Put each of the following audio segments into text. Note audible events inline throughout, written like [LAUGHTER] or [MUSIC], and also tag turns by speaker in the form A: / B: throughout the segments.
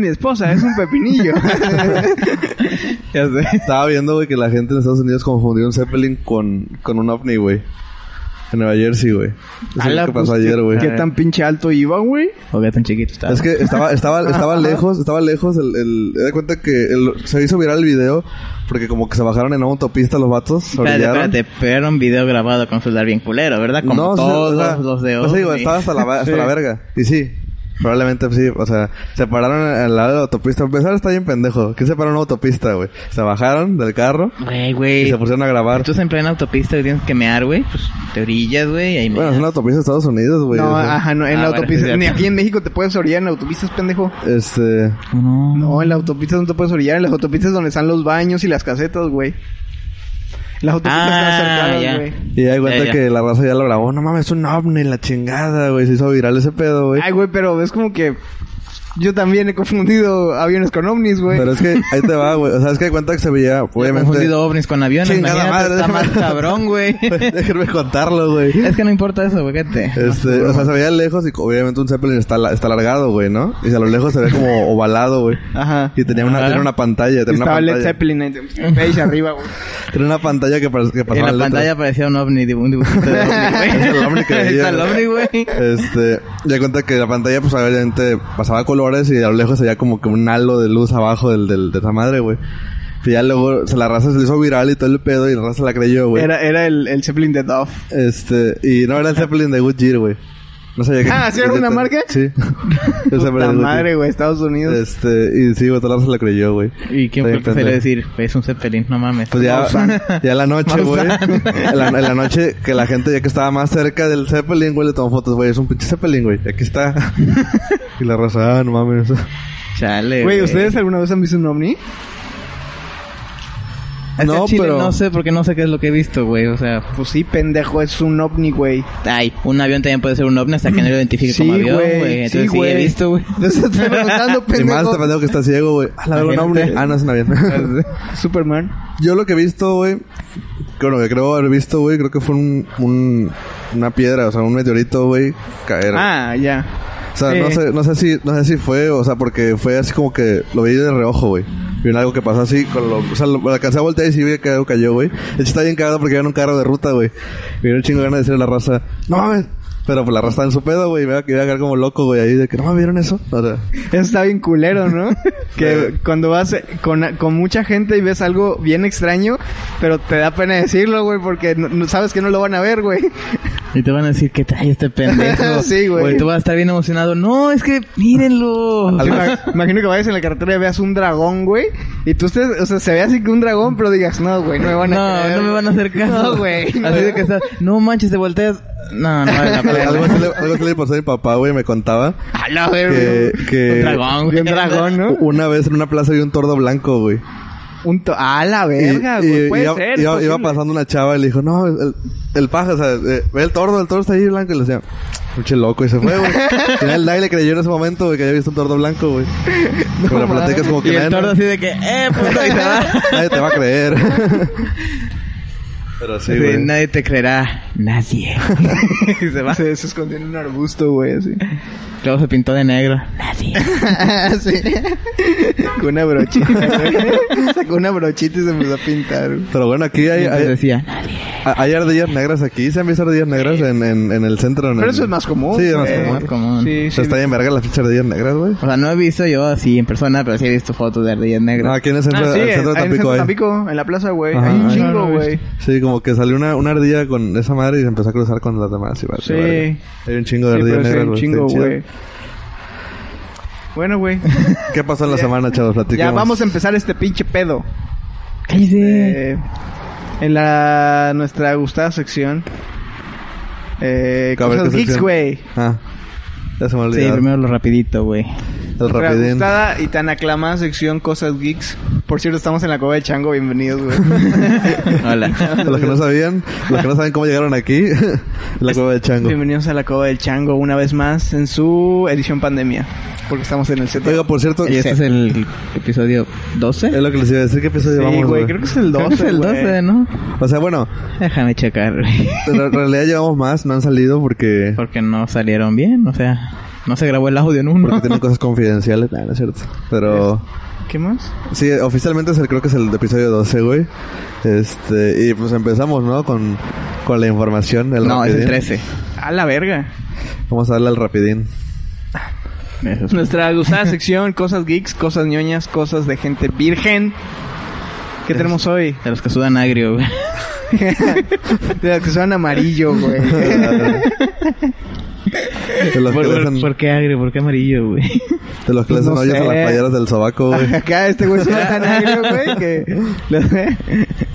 A: mi esposa, es un pepinillo. [LAUGHS]
B: ya sé. Estaba viendo, güey, que la gente en Estados Unidos confundió un Zeppelin con, con un ovni, güey. En Nueva Jersey, güey. Eso es lo que pasó ayer,
A: ¿qué-
B: güey.
A: ¿Qué tan pinche alto iba, güey?
C: O qué tan chiquito estaba.
B: Es que estaba, estaba, estaba [LAUGHS] lejos, estaba lejos el, el, da cuenta que el- se hizo viral el video porque como que se bajaron en una autopista los vatos,
C: Espérate,
B: orillaron.
C: espérate, pero era un video grabado con celular bien culero, ¿verdad? Como
B: no,
C: todos
B: o sea,
C: los de
B: o sea, digo,
C: OVNI.
B: estaba hasta la, hasta
A: Sí.
B: la verga. Y sí, probablemente sí, o sea, se pararon al lado de la autopista. Empezar está bien pendejo. ¿Quién se paró en una autopista, güey? Se bajaron del carro
C: Güey,
B: y
C: güey.
B: se pusieron a grabar.
C: Tú en plena autopista y tienes que mear, güey. Pues te orillas, güey. y Ahí
B: Bueno, es una autopista de Estados Unidos, güey.
A: no,
B: o sea,
A: ajá, no, en
C: Ah,
A: la
C: bueno,
A: autopista. Ni aquí en México te puedes orillar en autopistas, pendejo.
B: Este,
C: No.
A: No, en la autopista no te puedes orillar. En las autopistas donde están los baños y las casetas, güey. Las autopistas
C: Ah,
A: están
C: ya.
A: cercanas, güey.
B: y hay cuenta
C: Ya, ya.
B: que la raza ya lo grabó. No mames, es un ovni, la chingada, güey. Se hizo viral ese pedo, güey.
A: Ay, güey, pero es como que... Yo también he confundido aviones con ovnis, güey.
B: Pero es que ahí te va, [LAUGHS] güey. O sea, es que hay cuenta que se veía,
C: He
B: obviamente.
C: confundido ovnis con aviones.
B: Chingada madre,
C: está
B: déjame-
C: más cabrón, güey. [LAUGHS]
B: Déjenme contarlo, güey.
C: es que no importa eso, güey. ¿qué
B: Este, o sea, se veía lejos y obviamente un Zeppelin está, está alargado, güey, ¿no? Y a lo lejos se ve como [LAUGHS] ovalado, güey.
A: Ajá.
B: Y tenía una, tenía una pantalla, tenía una
A: Estaba Led
B: pantalla.
A: Zeppelin ahí, arriba, güey.
B: Tenía una pantalla que, pa- que
C: En
B: pasaba
C: la
B: letras.
C: pantalla aparecía un ovni, dibu- un dibujito de ovni, güey.
B: Es el ovni que
C: está el
B: güey.
C: ovni, güey.
B: Este, ya cuenta que la pantalla, pues obviamente pasaba y a lo lejos veía como que un halo de luz abajo del, del, de esa madre, güey. Y ya luego se la raza se le hizo viral y todo el pedo y la raza la creyó, güey.
A: Era, era el, el Zeppelin de Dove.
B: Este, y no era el Zeppelin de Goodyear, güey. No sabía que...
A: Ah, ¿sí era una marca?
B: Sí. [LAUGHS]
A: Puta
B: Goodyear.
A: madre, güey, Estados Unidos.
B: Este, y sí, güey, toda la creyó, güey.
C: ¿Y quién fue el que se le decir? Es un Zeppelin, no mames.
B: Pues ya, [LAUGHS] ya en la noche, güey.
C: Maussan.
B: En la, en la noche que la gente ya que estaba más cerca del Zeppelin, güey, le tomó fotos, güey. Es un pinche Zeppelin, güey. Aquí está. [LAUGHS] y la raza, ah, no mames.
C: Chale,
A: Güey, ¿ustedes alguna vez han visto un ovni?
B: No,
C: chile
B: pero-
C: no sé porque no sé qué es lo que he visto, güey. O sea,
A: Pues sí, pendejo, es un ovni, güey.
C: ay, un avión también puede ser un ovni hasta que no lo identifique
A: Sí,
C: como avión,
A: güey, sí,
C: sí, he visto, güey. [LAUGHS]
A: Te estoy preguntando, [LAUGHS]
B: Y más
A: pendejo.
B: este pendejo que está ciego, güey. Ah, la un hombre. Ah, no, es un avión. [LAUGHS]
A: Superman.
B: Yo lo que he visto, güey, bueno, que creo haber visto, güey, creo que fue un, un, una piedra, o sea, un meteorito, güey, caer.
A: Ah, ya.
B: Sea,
A: sí.
B: no sé, no sé si, no sé si fue, o sea, porque fue así como que lo vi de reojo, güey. Vi algo que pasó así, con lo, o sea, lo, alcancé a voltear y sí vi que algo cayó, güey. De está bien cagado porque iba en un carro de ruta, güey. Me un chingo de ganas de decirle a la raza, no mames. Pero pues la raza está en su pedo, güey. Me iba a quedar como loco, güey, ahí de que no me vieron eso. O sea,
A: Eso está bien culero, ¿no? [LAUGHS] que cuando vas con, con mucha gente y ves algo bien extraño, pero te da pena decirlo, güey, porque no- sabes que no lo van a ver, güey.
C: Y te van a decir, ¿qué trae este pendejo? [LAUGHS]
A: Sí, güey.
C: Tú vas a estar bien emocionado. No, es que, mírenlo.
A: Imagino que vayas en la carretera y veas un dragón, güey, y tú estés, o sea, se ve así que un dragón, pero digas, no, güey, no me van a
C: No,
A: creer,
C: no me van a hacer [LAUGHS] caso.
A: No, güey.
C: Así de que estás, no manches, te volteas. No, no vale la [LAUGHS] pena.
B: algo, así le, algo así le pasó a mi papá, güey, me contaba
A: A la
B: que, que
C: Un dragón, güey.
A: un dragón, ¿no?
B: una vez en una plaza vi un tordo blanco, güey.
A: Un to a la verga,
B: Y- y-
A: güey, puede
B: iba,
A: ser.
B: iba- iba pasando una chava y le dijo, no, el, el paja, o sea, eh, ve el tordo, el tordo está ahí blanco. Y le decía, pinche loco, y se fue, güey. Al final nadie le creyó en ese momento, güey, que había visto un tordo blanco, güey. Pero la platicas como que
C: Y el
B: nadie,
C: tordo así de que, eh, puto, y se va. [LAUGHS]
B: nadie te va a creer. Pero sí,
C: Sí,
B: güey.
C: nadie te creerá. Nadie. [LAUGHS] y se va.
A: Se, se escondió en un arbusto, güey, así.
C: Luego se pintó de negro. Nadie. [LAUGHS]
A: sí. Con una brochita, güey. [LAUGHS] Sacó una brochita y se empezó a pintar.
B: Pero bueno, aquí hay, hay,
C: decía, nadie.
B: a- hay ardillas negras aquí. ¿Se han visto ardillas negras en, en, en el centro? en
A: Pero
B: el-
A: eso es más común.
B: Sí, es más común.
C: Más común.
A: Sí,
B: O
A: sí.
B: está bien verga las pinches ardillas negras, güey.
C: O sea, no he visto yo así en persona, pero sí he visto fotos de ardillas
B: No,
C: negras.
B: aquí en el centro,
A: Ah, sí,
B: el centro de
A: en el
B: Tampico
A: centro de
B: hay.
A: Tampico, en la plaza, güey. Hay un
B: hay.
A: chingo,
C: No, no he
A: güey.
B: Sí, como que salió una, una ardilla con esa madre y se empezó a cruzar con las demás. Y vale,
A: Sí.
B: vale. Hay un chingo de
A: Sí,
B: ardillas negras,
A: un
B: güey.
A: chingo,
B: Está chido.
A: güey. Bueno, güey. [LAUGHS]
B: ¿Qué pasó en la semana, chavos? Platiquemos.
A: ya vamos a empezar este pinche pedo.
C: Cállese.
A: Eh, en la nuestra gustada sección. Eh,
B: A ver,
A: cosas
B: ¿qué
A: geeks, güey.
B: Ah, ya se me olvidó.
C: Sí, primero lo rapidito, güey.
B: El rapidín.
A: gustada y tan aclamada sección Cosas Geeks. Por cierto, estamos en la Cueva de Chango. Bienvenidos, güey. [LAUGHS]
C: Hola.
B: Para [LAUGHS] los que no sabían, los que no saben cómo llegaron aquí, la cueva de Chango.
A: Bienvenidos a la Cueva del Chango una vez más en su edición pandemia. Porque estamos en el set.
B: Oiga, por cierto,
C: Y este es el episodio 12.
B: es lo que les iba a decir. ¿Qué episodio
A: Sí,
B: llevamos,
A: güey,
B: güey?
A: creo que es el
C: Creo
A: 12.
C: que es el
A: güey.
C: 12, ¿no?
B: O sea, bueno,
C: Déjame checar, güey.
B: pero en realidad llevamos más, no han salido porque,
C: Porque no salieron bien, o sea, no se grabó el audio en uno.
B: porque tienen cosas confidenciales. Nah, no es cierto. Pero,
A: ¿Qué más?
B: sí, oficialmente es el, creo que es el episodio 12, güey. Este, y pues empezamos, ¿no? Con, con la información. El
C: no, es el
B: rapidín.
C: 13.
A: A la verga.
B: Vamos a darle al rapidín.
C: Eso
A: Nuestra gustada [LAUGHS] sección, cosas geeks, cosas ñoñas, cosas de gente virgen. ¿Qué tenemos hoy?
C: De los que sudan agrio, güey.
A: De las [LAUGHS] que son amarillo, güey.
B: De los que [LAUGHS]
C: ¿Por,
B: le
C: por-
B: hacen,
C: por qué agrio? ¿Por qué amarillo, güey?
B: de los que le hacen
A: No
B: hoyos a las playeras del sobaco, güey.
A: Acá este güey suena tan agrio, güey, que...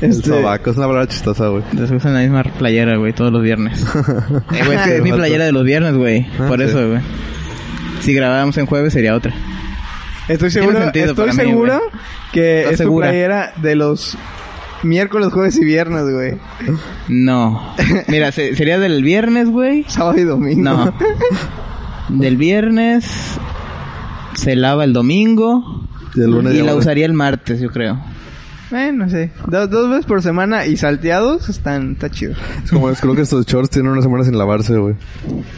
B: El
A: Este,
B: sobaco, es una palabra chistosa, güey.
C: De los que usan la misma playera, güey, todos los viernes. Eh, güey, es que es mi playera de los viernes, güey.
B: Ah,
C: Por
B: sí.
C: eso, güey. Si grabábamos en jueves sería otra.
A: Estoy seguro,
C: sentido
A: estoy
C: para mí,
A: seguro
C: güey.
A: que
C: ¿Estás
A: es tu
C: segura?
A: playera de los miércoles, jueves y viernes, güey.
C: No. Mira, se- sería del viernes, güey.
A: Sábado y domingo.
C: No. Del viernes se lava el domingo
B: Y el lunes
C: y
B: ya
C: la usaría el martes, yo creo.
A: Eh, no sé. Dos, dos veces por semana y salteados están... Está chido.
B: Es como, es- creo que estos shorts tienen una semana sin lavarse, güey.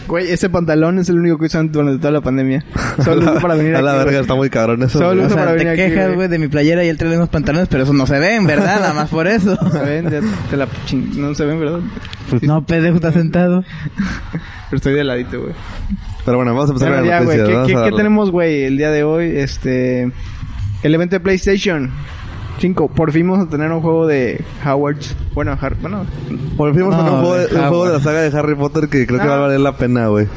A: Güey, ese pantalón es el único que usan durante toda la pandemia. Solo
B: a
A: uso
B: la,
A: para venir [LAUGHS]
B: a la
A: aquí,
B: verga,
A: güey.
B: está muy cabrón eso.
A: Solo.
C: O
A: uso para
C: sea, te
A: venir aquí,
C: quejas,
A: güey.
C: de mi playera y el trae unos pantalones, pero esos no se ven, ¿verdad? Nada más por eso.
A: ¿Saben? Ya te la ching- No se ven, ¿verdad?
C: No, pendejo, está sentado.
A: Pero estoy de ladito, güey.
B: Pero bueno, vamos a empezar
A: Bueno,
B: con
A: ya, güey.
B: noticias.
A: ¿Qué, qué-
B: a
A: tenemos, güey, el día de hoy? Este... El evento de PlayStation 5. Por fin vamos a tener un juego de Howard. Bueno, Har- bueno...
B: Por fin vamos a
C: No,
B: tener un juego, de,
C: de
B: un juego de la saga de Harry Potter que creo que
A: Ah.
B: va a valer la pena, güey.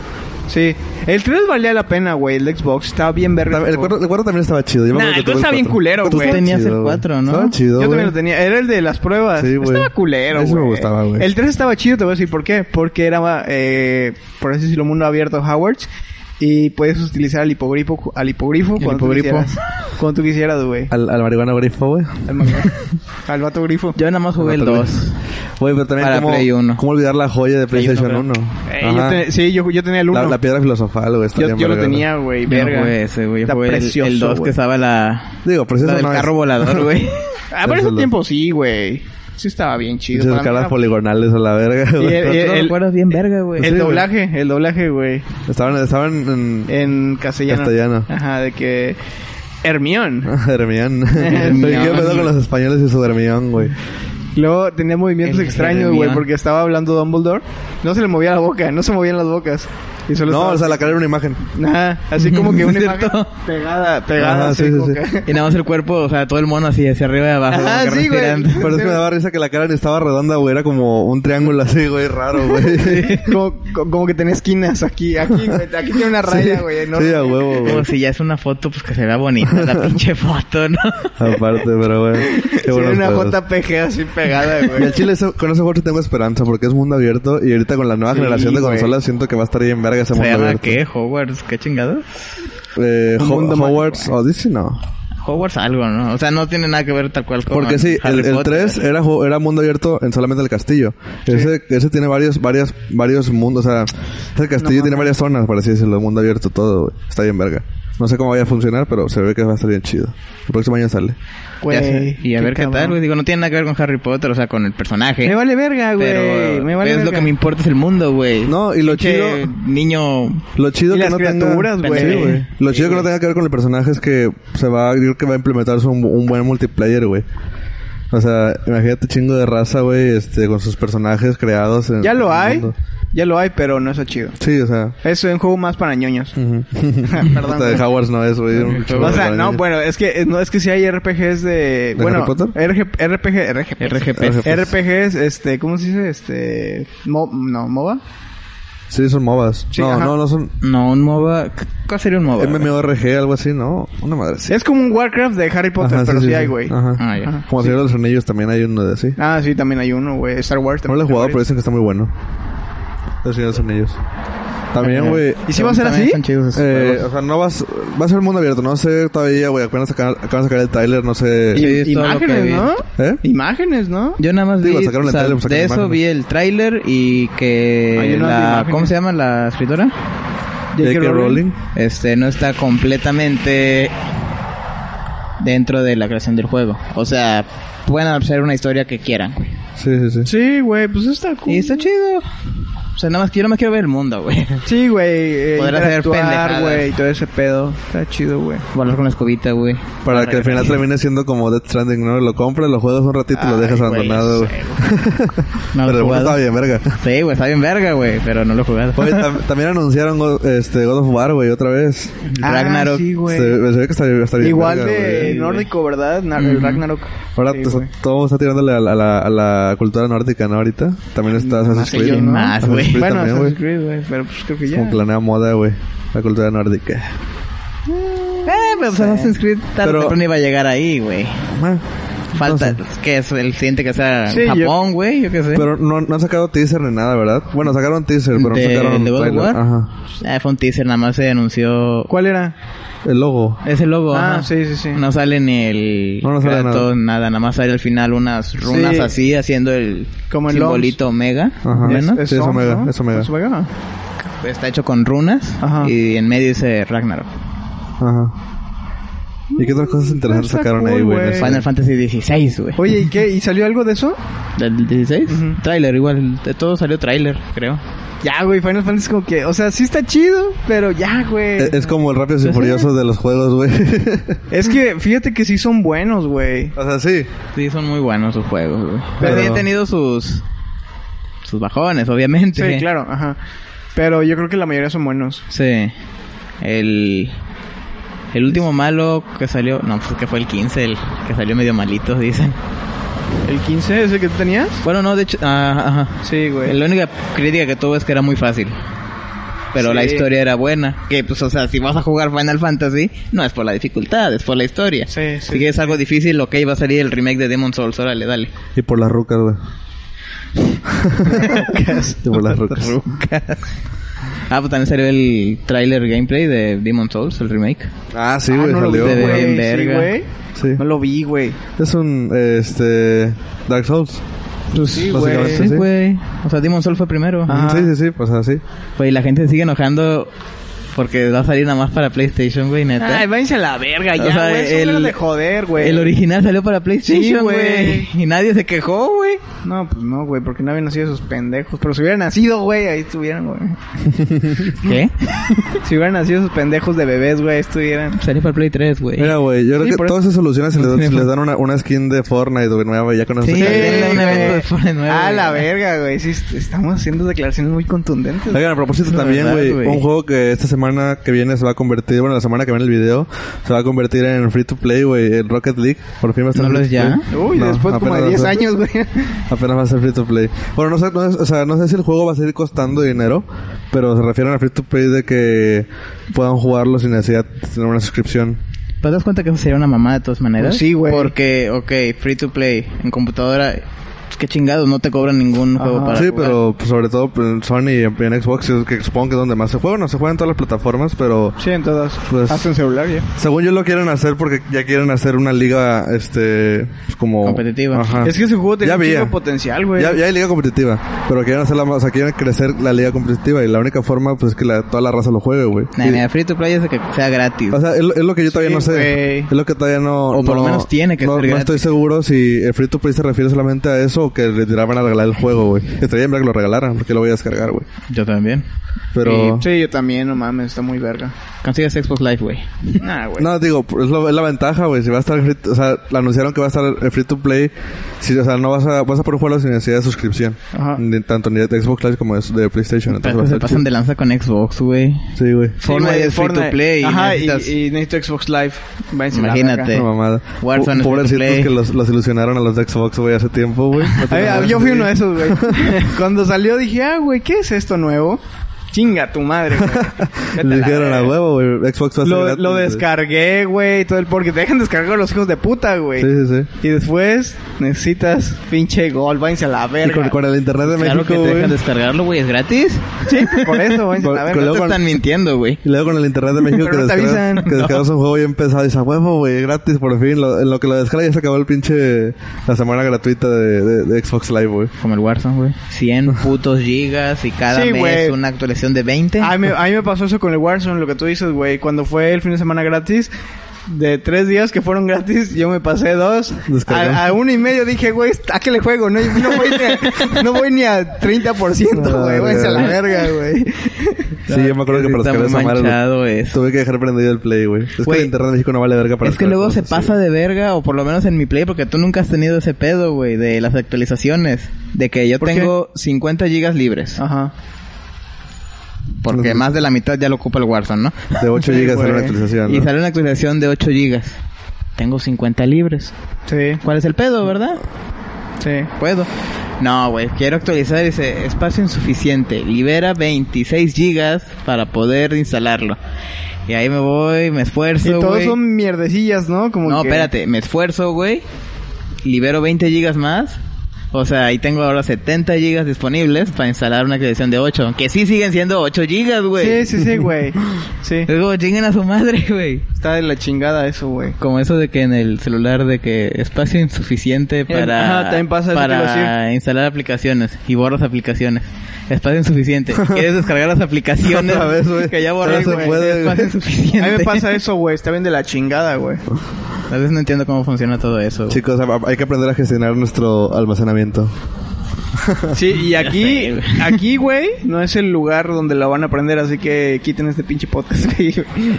A: Sí. El 3 valía la pena, güey. El Xbox estaba bien verga.
B: El cuarto, el cuarto también estaba chido. Yo me
A: Nah,
B: acuerdo que
A: el
B: tuve
A: cuarto estaba bien culero, güey.
B: estaba
C: Tenías el
B: chido, güey.
C: cuatro, ¿no?
B: Estaba chido,
A: Yo también lo tenía. Era el de las pruebas.
B: Sí, güey.
A: estaba culero, güey.
B: me gustaba, güey.
A: El 3 estaba chido, te voy a decir por qué. Porque era, eh, por así decirlo, mundo abierto Howard's. Y puedes utilizar al hipogrifo, al hipogrifo cuando
C: hipogrifo.
A: tú quisieras. Cuando tú quisieras, güey.
B: Al, al marihuana grifo, güey.
A: Al, [LAUGHS] al vato grifo.
C: Yo nada más jugué el
B: No,
C: 2.
B: Güey, pero también
C: Para
B: cómo,
C: Play uno.
B: cómo olvidar la joya de
C: Play
B: PlayStation
C: uno,
B: 1.
A: Eh, yo
B: Ajá.
A: te- sí, yo, yo tenía el 1.
B: la, la piedra filosofal, güey.
A: yo yo lo tenía, güey.
C: No
A: Verga.
C: jugué ese, güey.
A: Está precioso,
C: el 2
A: güey.
C: que estaba la...
B: Digo, precioso
C: La del
B: no es.
C: carro volador, güey.
A: Ah, por ese tiempo sí, güey. Sí estaba bien chido. Mí
B: caras
A: era-
B: poligonales a la verga,
A: Y
B: güey.
A: el- el-
C: recuerdas bien verga, güey.
A: El
B: Sí, güey.
A: doblaje, el doblaje, güey.
B: Estaban, estaban en...
A: En castellano.
B: Castellano.
A: Ajá, de que... Hermión. [LAUGHS]
B: Hermión. [LAUGHS]
A: Hermión.
B: ¿Qué pedo con los españoles y su Hermión, güey?
A: Luego tenía movimientos
C: El
A: extraños,
C: Hermión.
A: güey, porque estaba hablando Dumbledore. No se le movía la boca, no se movían las bocas. Y solo
B: No,
A: estaba-
B: o sea, la cara era una imagen.
A: Ajá, así como que una
C: ¿Es [LAUGHS]
A: imagen
C: cierto?
A: pegada, pegada,
B: Ajá,
A: así
B: sí, sí,
A: como
B: sí.
A: que-
C: Y nada más el cuerpo, o sea, todo el mono así, hacia arriba y abajo. Que
A: sí, güey.
B: Pero es que me daba risa que la cara ni estaba redonda, güey. Era como un triángulo así, güey, raro, güey. [LAUGHS]
A: como, co- como que tenía esquinas aquí, aquí, güey, aquí tiene una raya, güey.
B: Sí, a huevo, güey.
C: Como si ya es una foto, pues que se vea bonita la [LAUGHS] pinche foto, ¿no?
B: Aparte, pero bueno. Qué
A: Sí, una. JPG así pegada,
B: Y
A: güey.
B: al chile con ese juego sí tengo esperanza porque es mundo abierto y ahorita con la nueva
A: Sí,
B: generación de consolas siento que va a estar bien verga
C: ¿Se
B: mundo
C: llama
B: abierto.
C: qué? ¿Hogwarts? ¿Qué chingado?
B: Eh, Ho-
A: mundo
B: Hogwarts
A: mágico.
B: Odyssey no.
C: Hogwarts algo, ¿no? O sea, no tiene nada que ver tal cual con
B: Porque sí,
C: Harry
B: el, el
C: Potter.
B: 3 era, era mundo abierto en solamente el castillo. Ese, ese tiene varios, varios, varios mundos, o sea, ese castillo
A: No
B: tiene
A: mames.
B: varias zonas, por así decirlo, mundo abierto, todo, güey. Está bien verga. No sé cómo vaya a funcionar, pero se ve que va a estar bien chido. El próximo año sale.
A: Güey,
C: Y a ver qué tal, güey. Digo, no tiene nada que ver con Harry Potter, o sea, con el personaje.
A: Me vale verga, güey.
C: Pero
A: me vale
C: es lo
A: verga.
C: que me importa es el mundo, güey.
B: No, y lo
C: Pinche
B: chido-
C: niño...
B: Lo chido
A: Y
B: que
A: las
B: no
A: criaturas,
B: tenga...
A: güey.
B: Sí, güey. Lo
C: Sí,
B: chido que no tenga que ver con el personaje es que se va, yo creo que va a implementarse un, un buen multiplayer, güey. O sea, imagínate chingo de raza, güey, este, con sus personajes creados. En,
A: Ya lo
B: en
A: hay.
B: mundo.
A: Ya lo hay, pero no está chido.
B: Sí, o sea.
A: Es un juego más para ñoños.
B: ujú. [LAUGHS]
A: Perdón.
B: Hasta de
A: güey.
B: Hogwarts no es, güey. un juego
A: O sea, no, bueno, es que no es que si hay RPGs de,
B: ¿De
A: bueno,
B: Harry Potter?
A: RG, RPG, RGP,
C: RGPs.
A: RPGs, este, ¿cómo se dice? Este, mo- no, MOBA.
B: Sí, son MOBAs.
A: Sí,
B: no,
A: ajá.
B: no, no son
C: No, un MOBA... ¿Qué sería un MOBA?
B: MMORG, algo así, ¿no? Una madre así.
A: Es como un Warcraft de Harry Potter,
B: Ajá,
A: pero sí, hay, güey.
B: Ajá.
C: Ah, ya.
A: Ajá.
B: Como si los anillos también hay uno de así.
A: Ah, sí, también hay uno, güey. Star Wars
B: No
A: también.
B: lo he jugado, pero dicen que está muy bueno. Los Señores de los Anillos. También, güey.
A: ¿Y si va a ser así?
C: están chidos esos
B: Eh,
C: juegos.
B: o sea, no vas... Va a ser mundo abierto. No sé todavía, güey. Apenas acaban de sacar el Tyler. No sé...
C: Sí,
A: Imágenes. ¿no?
B: ¿Eh?
A: Imágenes, ¿no?
C: Yo nada más
B: Digo,
C: vi,
B: sacaron el
C: o sea,
B: tráiler, pues,
C: de eso vi el tráiler y que la. ¿cómo se llama la escritora?
B: J.K. Rowling.
C: Este no está completamente dentro de la creación del juego. O sea, pueden hacer una historia que quieran, güey.
B: Sí, sí, sí.
A: Sí, güey, pues está cool.
C: Y está chido. O sea, nada más quiero, más quiero ver el mundo, güey. [LAUGHS]
A: Sí, güey. Eh,
C: Poder hacer pendejadas.
A: güey, y todo ese pedo. Está chido, güey.
C: Volar con la escobita, güey.
B: Para que al final termine siendo como Death Stranding, ¿no? Lo compras, lo juegas un ratito y lo dejas
A: güey,
B: abandonado,
A: no
B: güey.
A: sé, [LAUGHS]
C: No
B: Pero el juego
C: jugado.
B: estaba bien, verga.
C: Sí, güey, está bien verga, güey, pero no lo he jugado.
B: Oye, tam- [LAUGHS] también anunciaron God, este, God of War, güey, otra vez.
C: Ragnarok.
A: Ah, sí, güey.
B: Se, se ve que está, está bien
A: Igual
B: verga,
A: de
B: güey.
A: nórdico, ¿verdad? Na- El. Ragnarok.
B: Ahora
A: Sí,
B: todo está tirándole a la, a, la, a la cultura nórdica, ¿no? Ahorita. También está Assassin's
A: Más
B: Creed.
C: Más, güey.
B: Creed
A: Bueno,
B: también, güey.
A: Creed, güey. Pero pues creo que ya.
B: Como que la nueva moda, güey. La cultura nórdica.
C: Eh, pero pues Assassin's Creed tarde
B: Pero-
C: o temprano iba a llegar ahí, güey.
B: Ah,
C: Falta,
B: no sé.
C: que es el siguiente que sea
A: Sí,
C: Japón, güey, yo qué sé.
B: Pero no, no han sacado teaser ni nada, ¿verdad? Bueno, sacaron teaser, pero
C: ¿De-
B: no sacaron
C: de
B: trailer.
C: War?
B: Ajá.
C: Ah, fue un teaser, nada más se anunció
A: ¿Cuál era?
B: El logo.
C: ese logo.
A: Ah,
C: ajá.
A: sí, sí, sí.
C: No sale ni el
B: No, no sale
C: Kratos, nada. nada más sale al final unas runas
A: Sí.
C: así haciendo el
A: Como en
C: simbolito omega.
B: Ajá.
C: ¿no?
B: Sí, es Omega,
A: ¿no?
B: es Omega.
A: Omega?
C: Está hecho con runas
A: Ajá.
C: y en medio dice Ragnarok.
B: Ajá. ¿Y qué otras cosas interesantes
A: está
B: sacaron
A: cool,
B: ahí, güey?
C: Final Fantasy XVI, güey.
A: Oye, ¿y qué? ¿Y salió algo de eso?
C: ¿Del 16?
A: Ujú.
C: Trailer, igual. De todo salió trailer, creo.
A: Ya, güey, Final Fantasy como que... O sea, sí está chido, pero ya, güey.
B: Es, es como el Rápidos y
C: sí.
B: Furiosos de los juegos, güey. [LAUGHS]
A: Es que fíjate que sí son buenos, güey.
B: o sea, sí.
C: Sí, son muy buenos sus juegos, güey.
B: Pero-
C: Pero sí han tenido sus... Sus bajones, obviamente.
A: Sí, claro, ajá. Pero yo creo que la mayoría son buenos.
C: Sí. El... El último malo que salió... No, pues que fue el 15, el que salió medio malito, dicen.
A: ¿El 15 ese que tú tenías?
C: Bueno, no, de hecho... ah, ajá.
A: Sí, güey.
C: La única crítica que tuvo es que era muy fácil. Pero
A: Sí.
C: la historia era buena. Que, pues, o sea, si vas a jugar Final Fantasy, no es por la dificultad, es por la historia.
A: Sí, sí.
C: Si quieres algo difícil, ok, va a salir el remake de Demon Souls, órale, dale.
B: Y por las rucas, güey. [LAUGHS] [LAUGHS] y por las rucas.
C: Ah, pues también salió el trailer gameplay de Demon Souls, el remake.
B: Ah, sí,
A: Ah,
B: güey,
A: no lo
B: salió,
A: vi, Sí,
C: verga.
A: güey.
B: Sí.
A: No lo vi, güey.
B: Es un, este... Dark Souls.
A: Pues sí, güey.
C: Sí,
B: sí.
C: güey. O sea, Demon Souls fue primero.
A: Ajá.
B: Sí, sí, sí, pues así.
C: Pues y la gente se sigue enojando porque va a salir nada más para PlayStation, güey, neta.
A: Ay, váyanse a la verga ya,
C: O sea,
A: güey. Eso
C: el-
A: de joder, güey.
C: el original salió para PlayStation,
A: Sí,
C: güey. y nadie se quejó, güey.
A: No, pues no, güey, porque no habían nacido esos pendejos. Pero si hubieran nacido, güey, ahí estuvieran, güey. [LAUGHS]
C: ¿Qué?
A: Si hubieran nacido esos pendejos de bebés, güey, ahí estuvieran.
C: Salió para Play 3, güey.
B: Mira, güey, yo creo
A: Sí,
B: que esas soluciones se les,
C: Sí,
B: dan una, una skin de Fortnite, güey, nueva, ya con eso
C: Sí, un
A: güey.
C: evento de Fortnite nuevo,
A: Ah, la verga, güey. Sí, est- estamos haciendo declaraciones muy contundentes.
B: Oigan, a propósito también,
C: verdad,
B: güey,
C: güey.
B: un juego que esta semana que viene se va a convertir, bueno, la semana que viene el video, se va a convertir en free to play, güey, el Rocket League. Por fin va a estar
C: ¿No
B: free to
C: ya?
B: play.
A: Uy,
B: No,
A: después como de
B: va a
A: 10
B: ser-
A: años, güey.
B: Apenas va a ser free to play. Bueno, no sé, no, o sea, no sé si el juego va a seguir costando dinero, pero se refieren a free to play de que puedan jugarlo sin necesidad de tener una suscripción.
C: ¿Te das cuenta que eso sería una mamada de todas maneras?
A: Pues sí, güey.
C: Porque, ok, free to play en computadora, qué chingados, no te cobran ningún
A: Ajá.
C: juego para
B: sí,
C: jugar.
B: pero pues, sobre todo pues, en Sony y en, en Xbox, es que supongo que es donde más se juega. No se juega en todas las plataformas, pero
A: Sí, en todas.
B: Pues-
A: Hasta en celular ya.
B: según yo lo quieren hacer porque ya quieren hacer una liga, este, pues, como...
C: Competitiva.
B: Ajá.
A: Es que ese juego tiene
B: había.
A: chingo potencial, güey.
B: Ya, ya hay liga competitiva, pero quieren hacerla más, o sea, quieren crecer la liga competitiva y la única forma pues es que la, toda la raza lo juegue, güey.
C: Nah, free to play es de que sea gratis.
B: O sea, es, lo- es lo que yo todavía
A: Sí,
B: no sé. Es lo que todavía no...
C: O por
B: no-
C: lo menos tiene que
B: no,
C: ser
B: No
C: gratis.
B: estoy seguro si el free to play se refiere solamente a eso que le tiraban a regalar el juego, güey. [LAUGHS] Estaría bien ver que lo regalaran, porque lo voy a descargar, güey.
C: Yo también.
B: Pero...
A: Sí, yo también, no mames, está muy verga.
C: Consigues Xbox Live, güey. [LAUGHS]
A: Nah, güey.
B: No, digo, es, lo- es la ventaja, güey. Si va a estar free, o sea, le anunciaron que va a estar eh, free to play. Si, o sea, no vas a, vas a por un juego sin necesidad de suscripción.
A: Ajá.
B: Ni, tanto ni de Xbox Live como de, de PlayStation. Entonces va
C: Pero se pasan de lanza con Xbox, güey.
B: Sí, güey.
A: Sí,
C: Fortnite
A: güey,
C: es free to play y
A: Ajá, y,
C: necesitas-
A: y necesito Xbox Live. Váyanse a la
C: Imagínate.
B: Una mamada.
C: Warzone es free to
B: Pobrecitos
C: play.
B: que los, los ilusionaron a los de Xbox, güey, hace tiempo, güey. [LAUGHS]
A: Ay, yo fui uno de esos, güey. [LAUGHS] Cuando salió dije, ah, güey, ¿qué es esto nuevo? Chinga tu madre, güey. [LAUGHS]
B: Le dijeron a huevo, güey. Xbox va a ser
A: Lo,
B: gratis,
A: lo descargué, güey, y todo el porque te dejan descargar los hijos de puta, güey.
B: Sí, sí, sí.
A: Y después necesitas pinche gol, váyanse a la
B: Y
A: verga.
B: con, con el internet de
C: Claro que
B: México,
C: te
B: güey.
C: dejan descargarlo, güey. ¿Es gratis?
A: Sí, pues por eso, váyanse a la verga.
B: con
C: No
B: luego
C: te
B: con-
C: están mintiendo, güey.
B: Y luego con el internet de [LAUGHS] México que,
A: no te
B: descargas,
A: avisan.
B: que descargas un juego bien pesado y dices, a huevo, güey, gratis, por fin. Lo- en lo que lo descargas ya se acabó el pinche... La semana gratuita de, de, de Xbox Live, güey.
C: Como el Warzone, güey. 100 [LAUGHS] putos gigas y cada
A: Sí,
C: mes
A: güey.
C: una actualización de 20.
A: A mí, a mí me pasó eso con el Warzone, lo que tú dices, güey. Cuando fue el fin de semana gratis, de tres días que fueron gratis, yo me pasé dos. A, a uno y medio dije, güey, ¿a qué le juego? No, no, voy, ni a, [LAUGHS] no voy ni a 30%,
B: No,
A: güey. Váyanse a la verga, güey.
B: Sí, yo me acuerdo que para
C: Está
B: descargar esa madre tuve que dejar prendido el Play, güey. Es que
C: Güey,
B: el internet de México no vale verga para
C: Es que luego se
B: cosas así.
C: pasa de verga, o por lo menos en mi play, porque tú nunca has tenido ese pedo, güey, de las actualizaciones. De que yo
A: ¿Por qué?
C: tengo 50 gigas libres.
A: Ajá.
C: Porque más de la mitad ya lo ocupa el Warzone, ¿no?
B: De 8 [LAUGHS]
A: Sí,
B: gigas sale una actualización,
C: Y sale una actualización de 8 gigas. Tengo 50 libres.
A: Sí,
C: ¿Cuál es el pedo, verdad?
A: sí.
C: Puedo. No, güey, quiero actualizar ese espacio insuficiente. Libera 26 gigas para poder instalarlo. Y ahí me voy, me esfuerzo,
A: Y todos son mierdecillas, ¿no? Como
C: No,
A: que-
C: espérate, me esfuerzo, güey. Libero 20 gigas más. O sea, ahí tengo ahora 70 gigas disponibles para instalar una actualización de 8. Que sí siguen siendo 8 gigas, güey.
A: Sí, sí, sí, güey. [LAUGHS] Sí.
C: Luego chinguen a su madre, güey.
A: Está de la chingada eso, güey.
C: Como eso de que en el celular de que espacio insuficiente para,
A: ajá, también pasa
C: para instalar aplicaciones y borras aplicaciones. Espacio insuficiente. [LAUGHS] ¿Quieres descargar las aplicaciones
B: vez, güey. [LAUGHS]
C: que ya
B: puede,
C: Espacio insuficiente.
A: A mí me pasa eso, güey. Está bien de la chingada, güey.
C: A veces no entiendo cómo funciona todo eso.
B: Chicos, hay que aprender a gestionar nuestro almacenamiento. [LAUGHS]
A: Sí, y aquí, aquí, güey, no es el lugar donde lo van a aprender, así que quiten este pinche podcast, [LAUGHS] güey,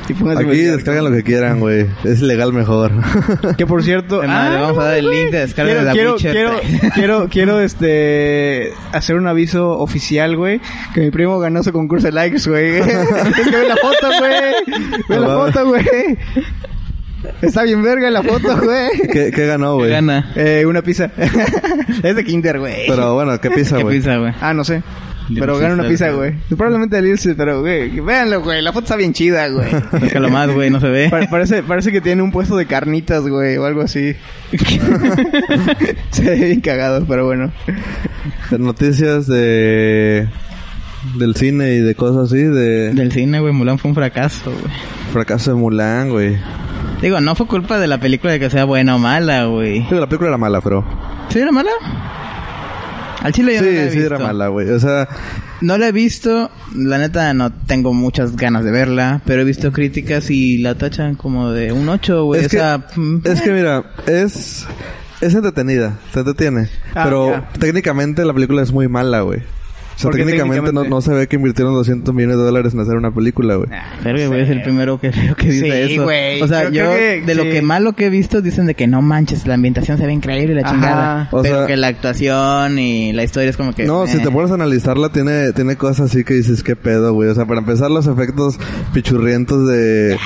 A: y pónganse
B: Aquí descargan lo que quieran, güey. Es legal mejor. [LAUGHS]
A: Que por cierto,
C: más, le vamos a dar el link de descarga
A: quiero,
C: de la
A: quiero,
C: Witcher
A: quiero,
C: 3.
A: quiero, quiero, este, hacer un aviso oficial, güey, que mi primo ganó su concurso de likes, güey. es que ve la foto, güey. Ve la
B: Ah,
A: foto, güey. Está bien verga la foto, [LAUGHS] güey.
B: ¿Qué, qué ganó, güey?
C: Gana.
A: Eh, una pizza. [LAUGHS] es de Kinder, güey.
B: Pero bueno, ¿qué pizza,
C: ¿Qué
B: güey?
C: pizza, güey?
A: Ah, no sé. Pero gana una pizza, güey. Probablemente de Little pero, güey, véanlo, güey. La foto está bien chida, güey. [LAUGHS]
C: Déjalo más, güey, no se ve.
A: Pa- parece, parece que tiene un puesto de carnitas, güey, o algo así. Se ve bien cagado, pero bueno.
B: Noticias de... Del cine y de cosas así, de...
C: Del cine, güey, Mulan fue un fracaso, güey.
B: Fracaso de Mulan, güey.
C: Digo, no fue culpa de la película de que sea buena o mala, güey.
B: Digo, la película era mala, pero...
C: ¿Sí era mala? Al chile yo no la he
B: Sí, sí
C: visto.
B: era mala, güey. O sea,
C: No la he visto, la neta no tengo muchas ganas de verla, pero he visto críticas y la tachan como de un 8, güey.
B: Es
C: o
B: que-
C: sea,
B: es que mira, es... Es entretenida, se entretiene.
A: Ah,
B: pero técnicamente la película es muy mala, güey. Sea,
A: ¿Por qué
B: técnicamente, No, no se ve que invirtieron 200 millones de dólares en hacer una película, güey.
C: verga, güey, es el primero que [LAUGHS] veo que dice
A: Sí,
C: eso.
A: güey.
C: O sea,
A: Creo-
C: yo
A: creo que
C: de lo que malo que he visto dicen de que no manches, la ambientación se ve increíble y la
A: Ajá.
C: chingada.
B: O
C: pero
B: sea-
C: que la actuación y la historia es como que
B: No, si te pones a analizarla, tiene, tiene cosas así que dices, qué pedo, güey. O sea, para empezar, los efectos pichurrientos de...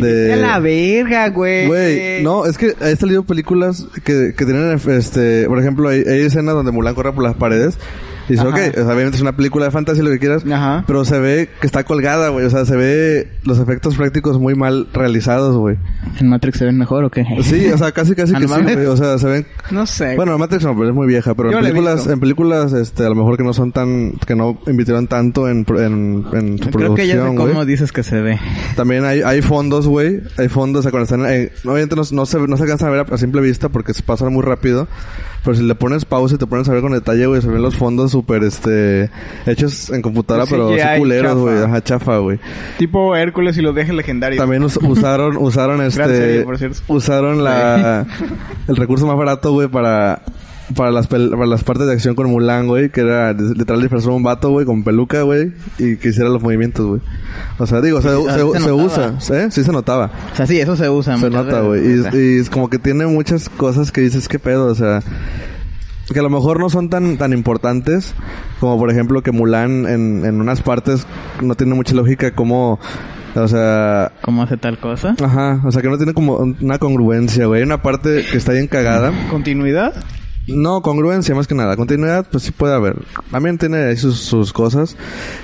B: de...
A: A la verga, güey.
B: Güey, no, es que he salido películas que, que tienen, este, por ejemplo, hay, hay escenas donde Mulan corre por las paredes. Y dice,
A: Ajá.
B: ok, o sea, obviamente es una película de fantasía, lo que quieras.
A: Ajá.
B: Pero se ve que está colgada, güey. O sea, se ve los efectos prácticos muy mal realizados, güey.
C: ¿En Matrix se ven mejor o qué?
B: Sí, o sea, casi, casi [LAUGHS] que
C: no
B: sí,
C: mames.
B: güey. O sea, se ven...
A: No sé.
B: Bueno, Matrix no, pero es muy vieja. Pero
A: Yo
B: en películas, en películas, este, a lo mejor que no son tan... Que no invirtieron tanto en, en, en su
C: Creo que ya sé
B: producción,
C: cómo dices que se ve.
B: También hay, hay fondos, güey. Hay fondos, o sea, cuando están... eh, obviamente no, no se, no se alcanzan a ver a, a simple vista porque se pasan muy rápido. Pero si le pones pausa y te pones a ver con detalle, güey, se ven los fondos súper, este... Hechos en computadora,
A: Sí,
B: pero
A: hay
B: culeros, güey. Ajá, chafa, güey.
A: Tipo Hércules y los dejes legendarios.
B: También us- usaron, usaron [LAUGHS] este...
A: serie, por cierto.
B: usaron la... el recurso más barato, güey, para... para las, pel- para las partes de acción con Mulan, güey, que era literal disfrazar a un vato, güey, con peluca, güey, y que hiciera los movimientos, güey. O sea, digo, se,
C: Sí,
B: se,
C: se
B: se usa, ¿eh? Sí se notaba.
C: O sea, sí, eso se usa.
B: Se nota, güey. Y, y es como que tiene muchas cosas que dices, ¿qué pedo? O sea, que a lo mejor no son tan, tan importantes, como por ejemplo que Mulan en, en unas partes no tiene mucha lógica como, o sea,
C: ¿Cómo hace tal cosa?
B: ajá, o sea que no tiene como una congruencia, güey. Hay una parte que está bien cagada.
A: ¿Continuidad?
B: No, congruencia más que nada. Continuidad, pues sí puede haber. También tiene ahí sus, sus cosas.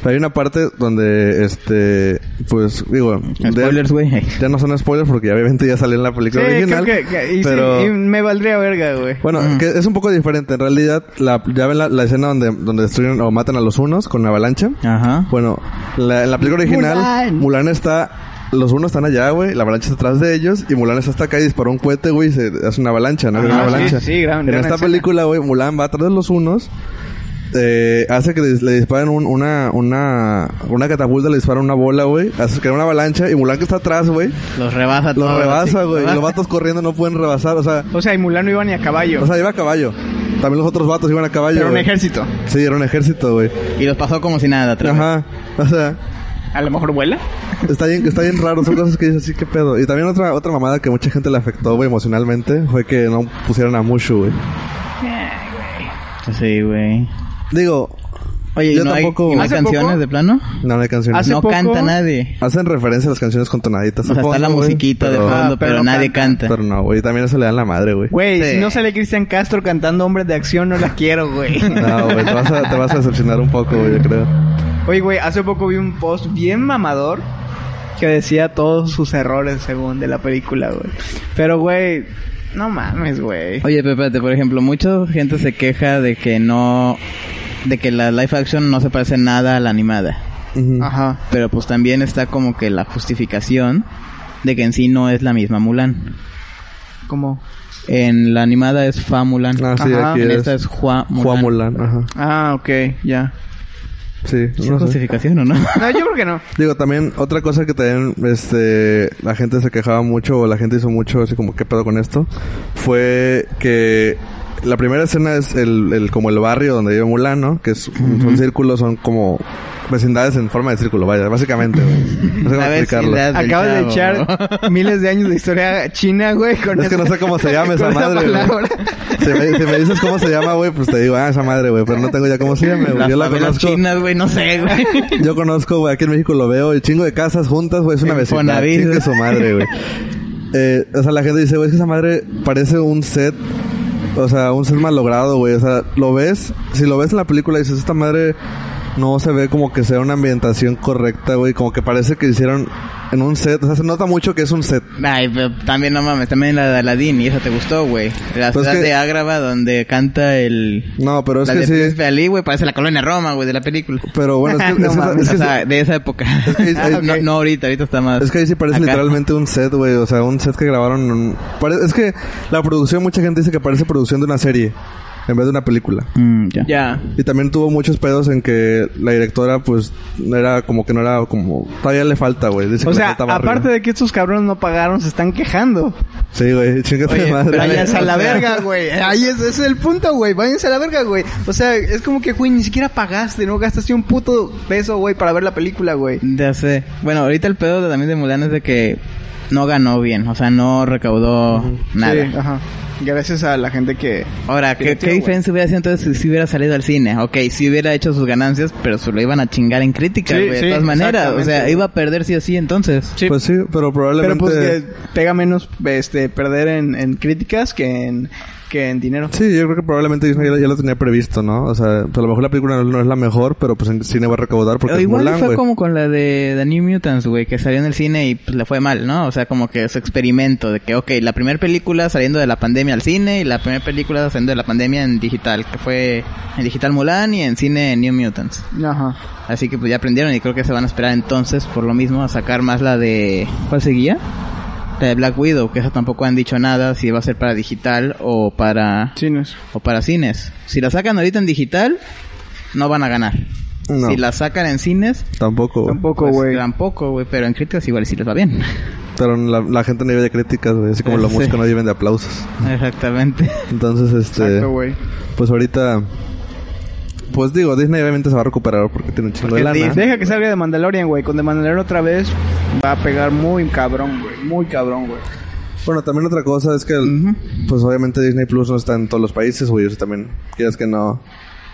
B: Pero hay una parte donde, este, pues, digo...
C: Spoilers, güey.
B: ya no son spoilers porque obviamente ya salió en la película
A: Sí,
B: original.
A: creo que, que- y, sí,
B: pero...
A: y me valdría verga, güey.
B: Bueno, que es un poco diferente. En realidad, la, ya ven la, la escena donde, donde destruyen o matan a los unos con una avalancha.
C: Ajá.
B: Bueno, la, en la película original,
A: Mulan.
B: Mulan, está... Los unos están allá, güey. La avalancha está atrás de ellos. Y Mulan está hasta acá y disparó un cohete, güey. Y se hace una avalancha, ¿no? Una
A: sí,
B: avalancha.
A: sí, gran-
B: en
A: gran
B: esta
A: escena.
B: película, güey, Mulan va atrás de los unos. Eh, hace que le, disparen un- una, una, una catapulta, le disparan una bola, güey. Hace que era una avalancha. Y Mulan que está atrás, güey.
C: Los rebasa
B: Los rebasa,
C: sí.
B: güey. Y los vatos corriendo no pueden rebasar. O sea,
A: O sea, y Mulan no iba ni a caballo.
B: o sea, iba a caballo. También los otros vatos iban a caballo.
A: pero un ejército.
B: Sí, era un ejército, güey.
C: Y los pasó como si nada atrás.
B: Ajá. O sea,
A: A lo mejor vuela.
B: está bien, está bien raro. Son cosas que dices así, qué pedo. Y también otra, otra mamada que mucha gente le afectó, güey, emocionalmente, fue que no pusieran a Mushu, güey.
C: Sí, güey.
B: Digo,
C: Oye, ¿y
B: Yo
C: no,
B: tampoco-
C: hay, y no hay
A: ¿Hace
C: canciones
A: poco?
C: de plano?
B: no, no hay canciones.
A: Hace
C: no
A: poco-
C: canta nadie.
B: Hacen referencia a las canciones con tonaditas.
C: O sea, está la musiquita de
B: pero-
C: fondo,
A: Ah, pero
C: nadie
A: canta.
C: canta.
B: Pero no, güey, también eso le dan la madre, güey.
A: Güey,
C: Sí.
A: si no sale Cristian Castro cantando Hombres de Acción, no la quiero, güey.
B: No, güey, te vas, a, te vas a decepcionar un poco, güey, yo creo.
A: Oye, güey, hace poco vi un post bien mamador que decía todos sus errores según de la película, güey. Pero, güey, no mames, güey.
C: Oye, pero espérate, por ejemplo, mucha gente se queja de que no... De que la live action no se parece nada a la animada.
A: Ajá.
C: Pero pues también está como que la justificación de que en sí no es la misma Mulan.
A: ¿Cómo?
C: En la animada es Fa Mulan.
B: Ah, sí,
A: Ajá.
B: aquí
C: en
B: es
C: esta es Hua Mulan.
B: Juan Mulan, ajá.
A: Ah, ok, ya.
B: Sí,
C: ¿Sí
B: no
C: es
B: sé.
C: justificación o no? [LAUGHS]
A: No, yo creo que no.
B: Digo, también otra cosa que también este la gente se quejaba mucho o la gente hizo mucho así como qué pedo con esto fue que la primera escena es el, el como el barrio donde vive Mulan, ¿no? Que es un, son círculos, son como vecindades en forma de círculo, vaya, básicamente, güey. No sé cómo explicarlo.
A: Acabas de echar miles de años de historia china, güey, con
B: Es que no
A: esa-
B: sé cómo se llama esa madre, güey.
A: palabra.
B: Si me, si me dices cómo se llama, güey, pues te digo, ah, esa madre, güey, pero no tengo ya cómo se llama, güey.
C: Las
B: Yo la conozco.
C: chinas, güey, no sé, güey.
B: Yo conozco, güey, aquí en México lo veo, el chingo de casas juntas, güey, es una vecindad. Su madre, güey. Eh, o sea, la gente dice, güey, es que esa madre parece un set, o sea, un set mal logrado, güey. O sea, lo ves, si lo ves en la película dices, esta madre no se ve como que sea una ambientación correcta, güey. Como que parece que hicieron en un set. O sea, se nota mucho que es un set.
C: Ay, pero también no mames, también la de Aladdin y esa te gustó, güey. La
B: Pues
C: ciudad
B: que-
C: de Ágrava donde canta el...
B: No, pero es
C: la
B: que
C: de
B: sí.
C: Ali, güey, parece la colonia Roma, güey, de la película.
B: Pero bueno, es que, [LAUGHS]
A: No
B: es que
C: o sea, de esa época.
B: que [LAUGHS]
C: no, no ahorita, ahorita está más...
B: Es que ahí sí parece
C: acá.
B: literalmente un set, güey. O sea, un set que grabaron. un- Es que la producción, mucha gente dice que parece producción de una serie en vez de una película.
C: Mm, ya.
B: Y también tuvo muchos pedos en que la directora, pues, era como que no era como. Todavía le falta, güey. Dice que
A: O sea, aparte de que estos cabrones no pagaron, se están quejando.
B: Sí, güey. [LAUGHS] Chingate madre.
A: Váyanse a la [LAUGHS] verga, güey. Ahí es, ese es el punto, güey. Váyanse a la verga, güey. O sea, es como que, güey, ni siquiera pagaste, ¿no? Gastaste un puto peso, güey, para ver la película, güey.
C: Ya sé. Bueno, ahorita el pedo de, también de Mulan es de que no ganó bien, o sea, no recaudó nada.
A: Sí, ajá. Gracias a la gente que...
C: Ahora,
A: Que
C: ¿qué, diferencia hubiera sido entonces si, si hubiera salido al cine? Ok, si hubiera hecho sus ganancias, pero se lo iban a chingar en críticas,
A: Sí,
C: güey, de todas maneras. O sea, iba a perder sí o sí entonces.
A: Sí.
B: Pues sí, pero
A: Pero
B: probablemente.
A: pues que pega menos este perder en, en críticas que en que en dinero.
B: Sí, yo creo que probablemente Disney ya, ya lo tenía previsto, ¿no? O sea, pues a lo mejor la película no, no es la mejor, pero pues en cine va a recaudar porque
C: O
B: es
C: igual
B: Mulan,
C: fue
B: güey.
C: como con la de The New Mutants, güey, que salió en el cine y pues le fue mal, ¿no? O sea, como que su experimento de que, ok, la primera película saliendo de la pandemia al cine y la primera película saliendo de la pandemia en digital, que fue en digital Mulan y en cine New Mutants.
A: Ajá.
C: Así que pues ya aprendieron y creo que se van a esperar entonces por lo mismo a sacar más la de... ¿Cuál seguía? La de Black Widow, que esa tampoco han dicho nada si va a ser para digital o para...
A: Chinos.
C: o para cines. Si la sacan ahorita en digital, no van a ganar.
B: No.
C: Si la sacan en cines,
B: Tampoco, güey.
A: Tampoco,
C: pues,
A: güey.
C: tampoco, güey, pero en críticas igual sí les va bien.
B: Pero la, la gente no vive de críticas, güey. Así como los
C: Sí.
B: músicos no viven de aplausos.
C: Exactamente.
B: Entonces, este...
A: Exacto.
B: Pues ahorita... Pues digo, Disney obviamente se va a recuperar porque tiene un chingo de lana.
A: Deja que salga de Mandalorian, güey. Con The Mandalorian otra vez va a pegar muy cabrón, güey. Muy cabrón, güey.
B: Bueno, también otra cosa es que... Pues obviamente Disney Plus no está en todos los países, güey. Eso también... Quieras que no...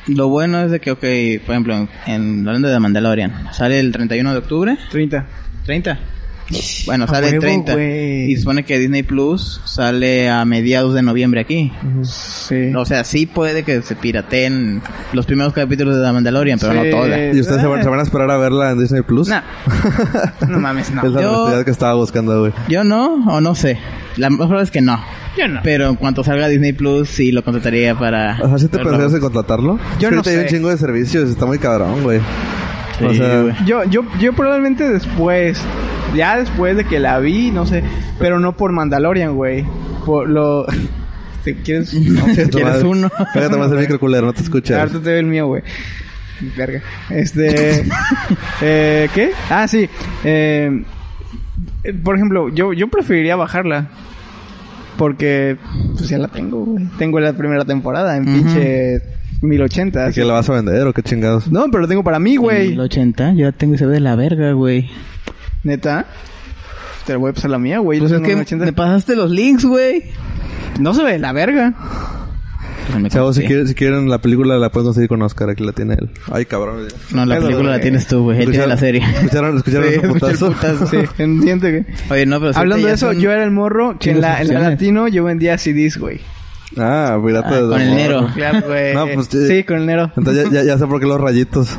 C: Lo bueno es de que, ok, por ejemplo, en hablando de Mandalorian, sale el 31 de octubre,
A: 30.
C: 30. Bueno,
A: A
C: sale el
A: huevo,
C: 30.
A: güey.
C: Y se supone que Disney Plus sale a mediados de noviembre aquí.
A: Sí.
C: O sea, sí puede que se pirateen los primeros capítulos de The Mandalorian, pero
A: Sí.
C: no toda.
B: ¿Y ustedes se van, se van a esperar a verla en Disney Plus?
A: Nah. [LAUGHS] no mames, no.
B: Es la
C: Yo-
B: que estaba buscando, güey.
C: Yo no, o no sé. La mejor es que no.
A: Yo no.
C: Pero en cuanto salga Disney Plus, sí lo contrataría para...
B: O sea, ¿sí te pensarías en contratarlo?
A: Yo
B: Es que
A: no
B: hay un
A: sé.
B: chingo de servicios, está muy cabrón, güey. O
C: Sí,
B: sea,
C: güey.
A: Yo, yo, yo probablemente después, ya después de que la vi, no sé, pero no por Mandalorian, güey. Por lo... [LAUGHS] ¿Te quieres? No,
B: tu [LAUGHS]
C: ¿Quieres uno?
B: Pégate más el micro culero, no te escuchas.
A: Ahorita te ve el mío, güey. Verga. Este... [LAUGHS] eh, ¿Qué? Ah, sí. Eh, por ejemplo, yo, yo preferiría bajarla. Porque, pues ya la tengo, güey. Tengo la primera temporada en pinche 1080.
B: ¿Que la vas a vender o qué chingados?
A: No, pero lo tengo para mí, güey.
C: El 80, yo la tengo y se ve de la verga, güey.
A: Neta. Te la voy a pasar la mía, güey.
C: Pues
A: Yo
C: es
A: tengo
C: que
A: una 80.
C: me pasaste los links, güey.
A: No se ve de la verga.
B: Chavos, si, quieren, si quieren la película la pueden conseguir con Oscar, aquí la tiene él. Ay, cabrón.
C: No, la película la tienes tú, güey. Él tiene la serie.
B: ¿Escucharon, escucharon [LAUGHS]
A: Sí,
B: ese
A: escuché el
B: putazo?
A: putazo, sí, [LAUGHS] entiende que...
C: Oye, no, pero... sí
A: Hablando
C: ya
A: de eso,
C: son-
A: yo era el morro que en la, en la latino yo vendía CDs, güey.
B: Ah, pirata
C: Ah,
B: de
C: con el
B: amor.
C: Nero.
A: Claro, güey.
B: No, pues,
A: sí, con el Nero.
B: Entonces ya, ya, ya sé por qué los rayitos.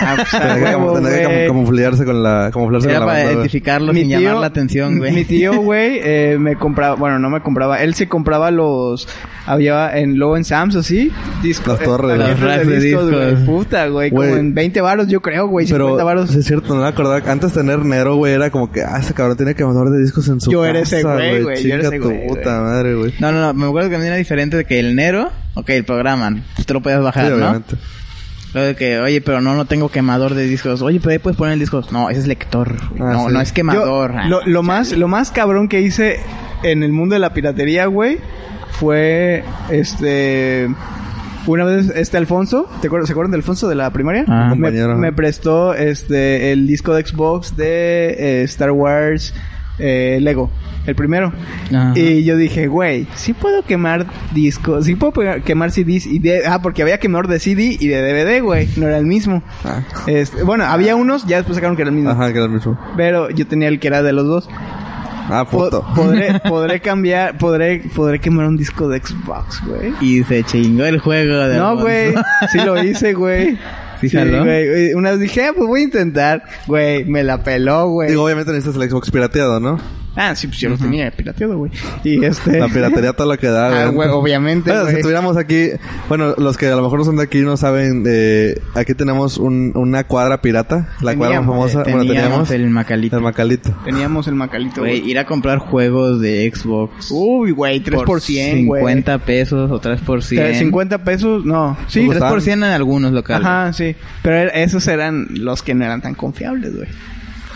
A: Ah, pues, a [LAUGHS]
B: Tenía que,
A: huevo,
B: tenía que
A: güey.
B: cam- camuflarse con la, camuflarse
C: Era
B: con la
C: para
B: banda, güey.
C: identificarlo
A: Mi
C: sin
A: tío-
C: llamar la atención, güey.
A: Mi tío, güey, eh, me compraba, bueno, no me compraba, él se compraba los, había en, luego en Sam's así, discos.
B: Las torres,
C: racks de discos.
A: güey. Puta, güey, como en 20 varos yo creo, güey, 50
B: Pero,
A: varos.
B: sí es cierto, no me acordaba. Antes tener Nero, güey, era como que, ah, ese cabrón tiene quemador de discos en su
A: Yo
B: casa,
A: era ese güey, güey, yo era ese
B: tu
A: güey,
B: puta
A: güey.
B: madre, güey.
C: No, no, no. Me acuerdo que a mí era diferente de que el Nero... Ok, el programa. Pues te lo podías bajar,
B: Sí,
C: ¿no?
B: obviamente.
C: Luego de que, oye, pero no, no tengo quemador de discos. Oye, pero ahí puedes poner el disco. No, ese es lector.
B: Ah,
C: no,
B: sí.
C: no es
A: Yo-
C: quemador. Ah,
A: lo, lo más, lo más cabrón que hice en el mundo de la piratería, güey, fue este una vez este Alfonso, ¿te acuerdas, ¿se acuerdan de Alfonso de la primaria?
C: Ah.
A: me,
B: Compañero.
A: me prestó este el disco de Xbox de eh, Star Wars eh, Lego, el primero.
C: Ajá.
A: Y yo dije, güey, sí puedo quemar discos, sí puedo quemar CDs y de, ah, porque había quemador de CD y de DVD, güey, no era el mismo.
B: Ah.
A: Este, bueno, había unos, ya después sacaron que era el mismo.
B: Ajá, que era el mismo.
A: Pero yo tenía el que era de los dos.
B: Ah,
A: Po-
B: puto.
A: podré, podré cambiar, podré, podré quemar un disco de Xbox, güey.
C: Y se chingó el juego de
A: No, güey. Sí lo hice, güey. [LAUGHS]
C: ¿Sí jaló?
A: güey. Una vez dije, ah, pues voy a intentar. Güey, me la peló, güey.
B: Digo, obviamente necesitas el Xbox pirateado, ¿no?
A: Ah, sí, pues yo lo tenía pirateado, güey. Y este...
B: La piratería todo lo que da, [LAUGHS]
A: Ah,
B: güey.
A: obviamente,
B: Bueno, si tuviéramos aquí, bueno, los que a lo mejor no son de aquí no saben, eh, aquí tenemos un, una cuadra pirata, la cuadra más
A: Teníamos,
B: famosa, bueno,
C: Teníamos
B: teníamos
C: el Macalito.
B: el Macalito.
A: Teníamos el macalito,
C: Güey, ir a comprar juegos de Xbox.
A: Uy, güey, 3 por 100, güey.
C: 50 pesos o 3 por 100.
A: 50 pesos, no. Sí,
B: Pues
C: 3 por 100 en algunos locales.
A: Ajá, sí. Pero era- esos eran los que no eran tan confiables, güey.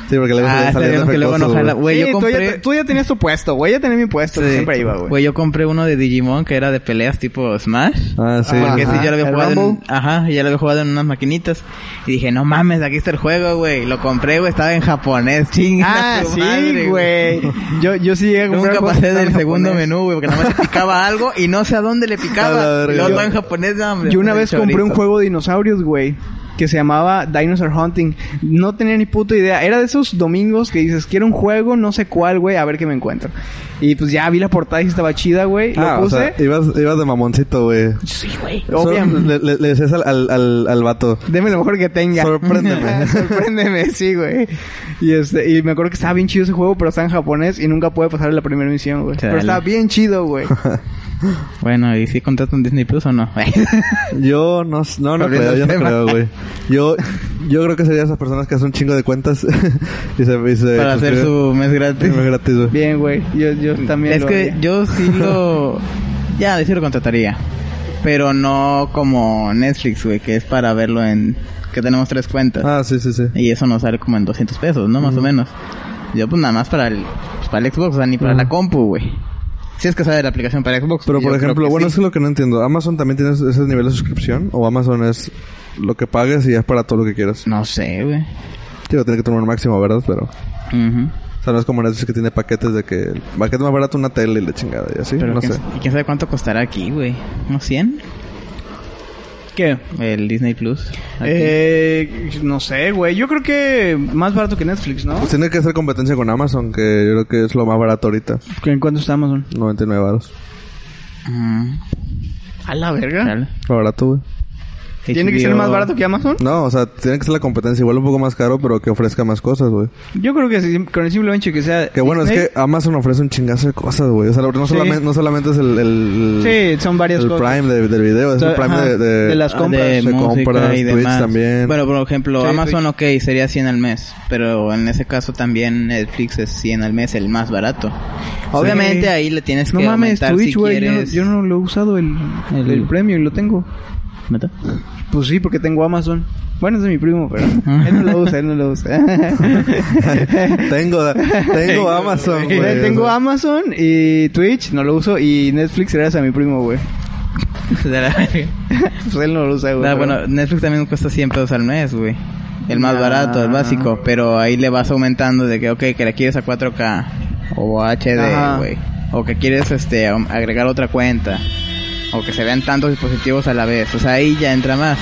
B: Sí, porque luego
C: Ah, bien que luego no
B: defectuosos,
C: jala.
B: güey.
A: Sí,
C: yo
A: tú, ya,
C: compré...
A: tú ya tenías tu puesto, güey. Ya tenía mi puesto.
C: Sí.
A: Siempre iba, güey.
C: Güey, yo compré uno de Digimon que era de peleas tipo Smash.
B: Ah, sí.
A: Ajá.
C: Porque sí, ya lo había
A: ¿El
C: jugado en, ajá, ya lo había jugado en unas maquinitas. Y dije, no mames, aquí está el juego, güey. Lo compré, güey, estaba en japonés, chinga.
A: Ah,
C: tu
A: sí,
C: madre,
A: güey. Yo, yo sí llegué a comprar
C: Nunca pasé del segundo
A: japonés.
C: menú, güey, porque nada más picaba [LAUGHS] algo y no sé a dónde le picaba.
B: Yo-
C: todo en japonés, no, hombre.
A: Yo una vez compré un juego de dinosaurios, güey. Que se llamaba Dinosaur Hunting. No tenía ni puta idea. Era de esos domingos que dices, quiero un juego, no sé cuál, güey, a ver qué me encuentro. Y pues ya vi la portada y estaba chida, güey. Lo
B: Ah, o
A: puse.
B: sea, ibas, ibas de mamoncito, güey.
A: sí, güey. Obviamente.
B: Le, le, le decías al, al, al, al vato.
A: Deme lo mejor que tenga.
B: Sorpréndeme. [LAUGHS]
A: Sorpréndeme, sí, güey. Y este, y me acuerdo que estaba bien chido ese juego, pero estaba en japonés y nunca pude pasar la primera misión, güey. Pero estaba bien chido, güey. [LAUGHS]
C: Bueno, ¿y si contratan Disney Plus o no? [LAUGHS]
B: Yo no, no, no creo, yo no creo, güey. Yo, yo creo que sería esas personas que hacen un chingo de cuentas [LAUGHS] y se, y se
C: Para hacer su mes gratis.
B: Sí, gratis, güey.
A: Bien, güey. Yo, yo también
C: Es
A: lo
C: que
A: haría.
C: yo sí lo... Ya, sí lo contrataría. Pero no como Netflix, güey, que es para verlo en... Que tenemos tres cuentas.
B: Ah, sí, sí, sí.
C: Y eso nos sale como en 200 pesos, ¿no? Más o menos. Yo pues nada más para el, pues, para el Xbox, o sea, ni para la compu, güey. Si es que sale la aplicación para Xbox.
B: Pero por ejemplo, bueno,
C: sí.
B: es que lo que no entiendo. ¿Amazon también tiene ese nivel de suscripción? ¿O Amazon es lo que pagues y es para todo lo que quieras?
C: No sé, güey.
B: Digo, tiene que tener un máximo, ¿verdad? Pero...
C: Ujú.
B: O sea, no es como Netflix que tiene paquetes de que... El paquete más barato una tele y la chingada y así.
C: Pero
B: no
C: quién,
B: sé.
C: y quién sabe cuánto costará aquí, güey. ¿Unos 100?
A: ¿Qué?
C: El Disney Plus. Aquí.
A: Eh, no sé, güey. Yo creo que más barato que Netflix, ¿no?
B: Pues tiene que hacer competencia con Amazon, que yo creo que es lo más barato ahorita.
A: ¿En cuánto está Amazon?
B: 99 baros.
C: Mm,
A: A la verga.
B: Lo barato, güey.
A: ¿Tiene que ser más barato que Amazon?
B: No, o sea, tiene que ser la competencia. Igual un poco más caro, pero que ofrezca más cosas, güey.
A: Yo creo que sí, con el simple hecho que sea.
B: Que bueno,
A: Disney,
B: es que Amazon ofrece un chingazo de cosas, güey. O sea, no,
A: Sí.
B: solamente, no solamente es el... el
A: Sí, son varias
B: el
A: cosas.
B: Prime de- del video, es el Prime
A: Ajá,
B: de, de,
A: de las compras.
C: de música
B: compras,
C: y
B: Twitch
C: demás.
B: también.
C: Bueno, por ejemplo,
A: Sí,
C: Amazon, ok, sería 100 al mes. Pero en ese caso también Netflix es 100 al mes, el más barato. Obviamente ahí le tienes
A: No
C: que
A: mames,
C: aumentar
A: Twitch,
C: si
A: güey. yo, no-
C: quieres...
A: yo no lo he usado el, el,
C: El-
A: premio y lo tengo.
C: ¿Neta?
A: Pues sí, porque tengo Amazon. Bueno, es de mi primo, pero él no lo usa, él no lo usa. [LAUGHS]
B: tengo, tengo Amazon, güey.
A: Tengo. Amazon y Twitch, no lo uso, y Netflix gracias a mi primo, güey. [LAUGHS]
C: De la-
A: Pues él no lo usa, güey.
C: Ah,
A: pero-
C: bueno, Netflix también cuesta 100 pesos al mes, güey. El más
A: Ah.
C: barato, el básico. Pero ahí le vas aumentando de que, ok, que la quieres a 4K. O HD, güey. O que quieres este agregar otra cuenta. O que se vean tantos dispositivos a la vez. O sea, ahí ya entra más.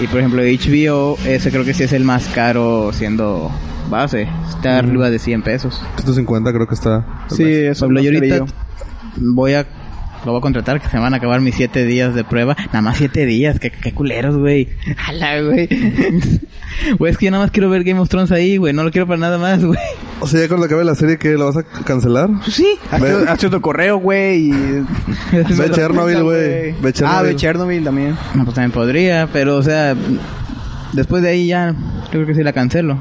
C: Y por ejemplo, HBO, ese creo que sí es el más caro siendo base. Está arriba de 100 pesos.
B: 150 creo que está.
A: Sí, eso
C: yo ahorita voy a lo voy a contratar que se van a acabar mis 7 días de prueba. Nada más 7 días, qué, qué culeros, güey.
A: Jala, güey. [LAUGHS]
C: Güey, es que yo nada más quiero ver Game of Thrones ahí, güey. No lo quiero para nada más, güey.
B: O sea, ya cuando acabe la serie, ¿qué? ¿Lo vas a cancelar?
A: Pues sí, hazte, hazte otro correo, güey. Y... [LAUGHS]
B: Ve Chernobyl, güey. Ve
A: Ah,
B: Chernobyl.
A: ve Chernobyl también.
C: No, pues también podría, pero o sea, después de ahí ya, yo creo que sí la cancelo.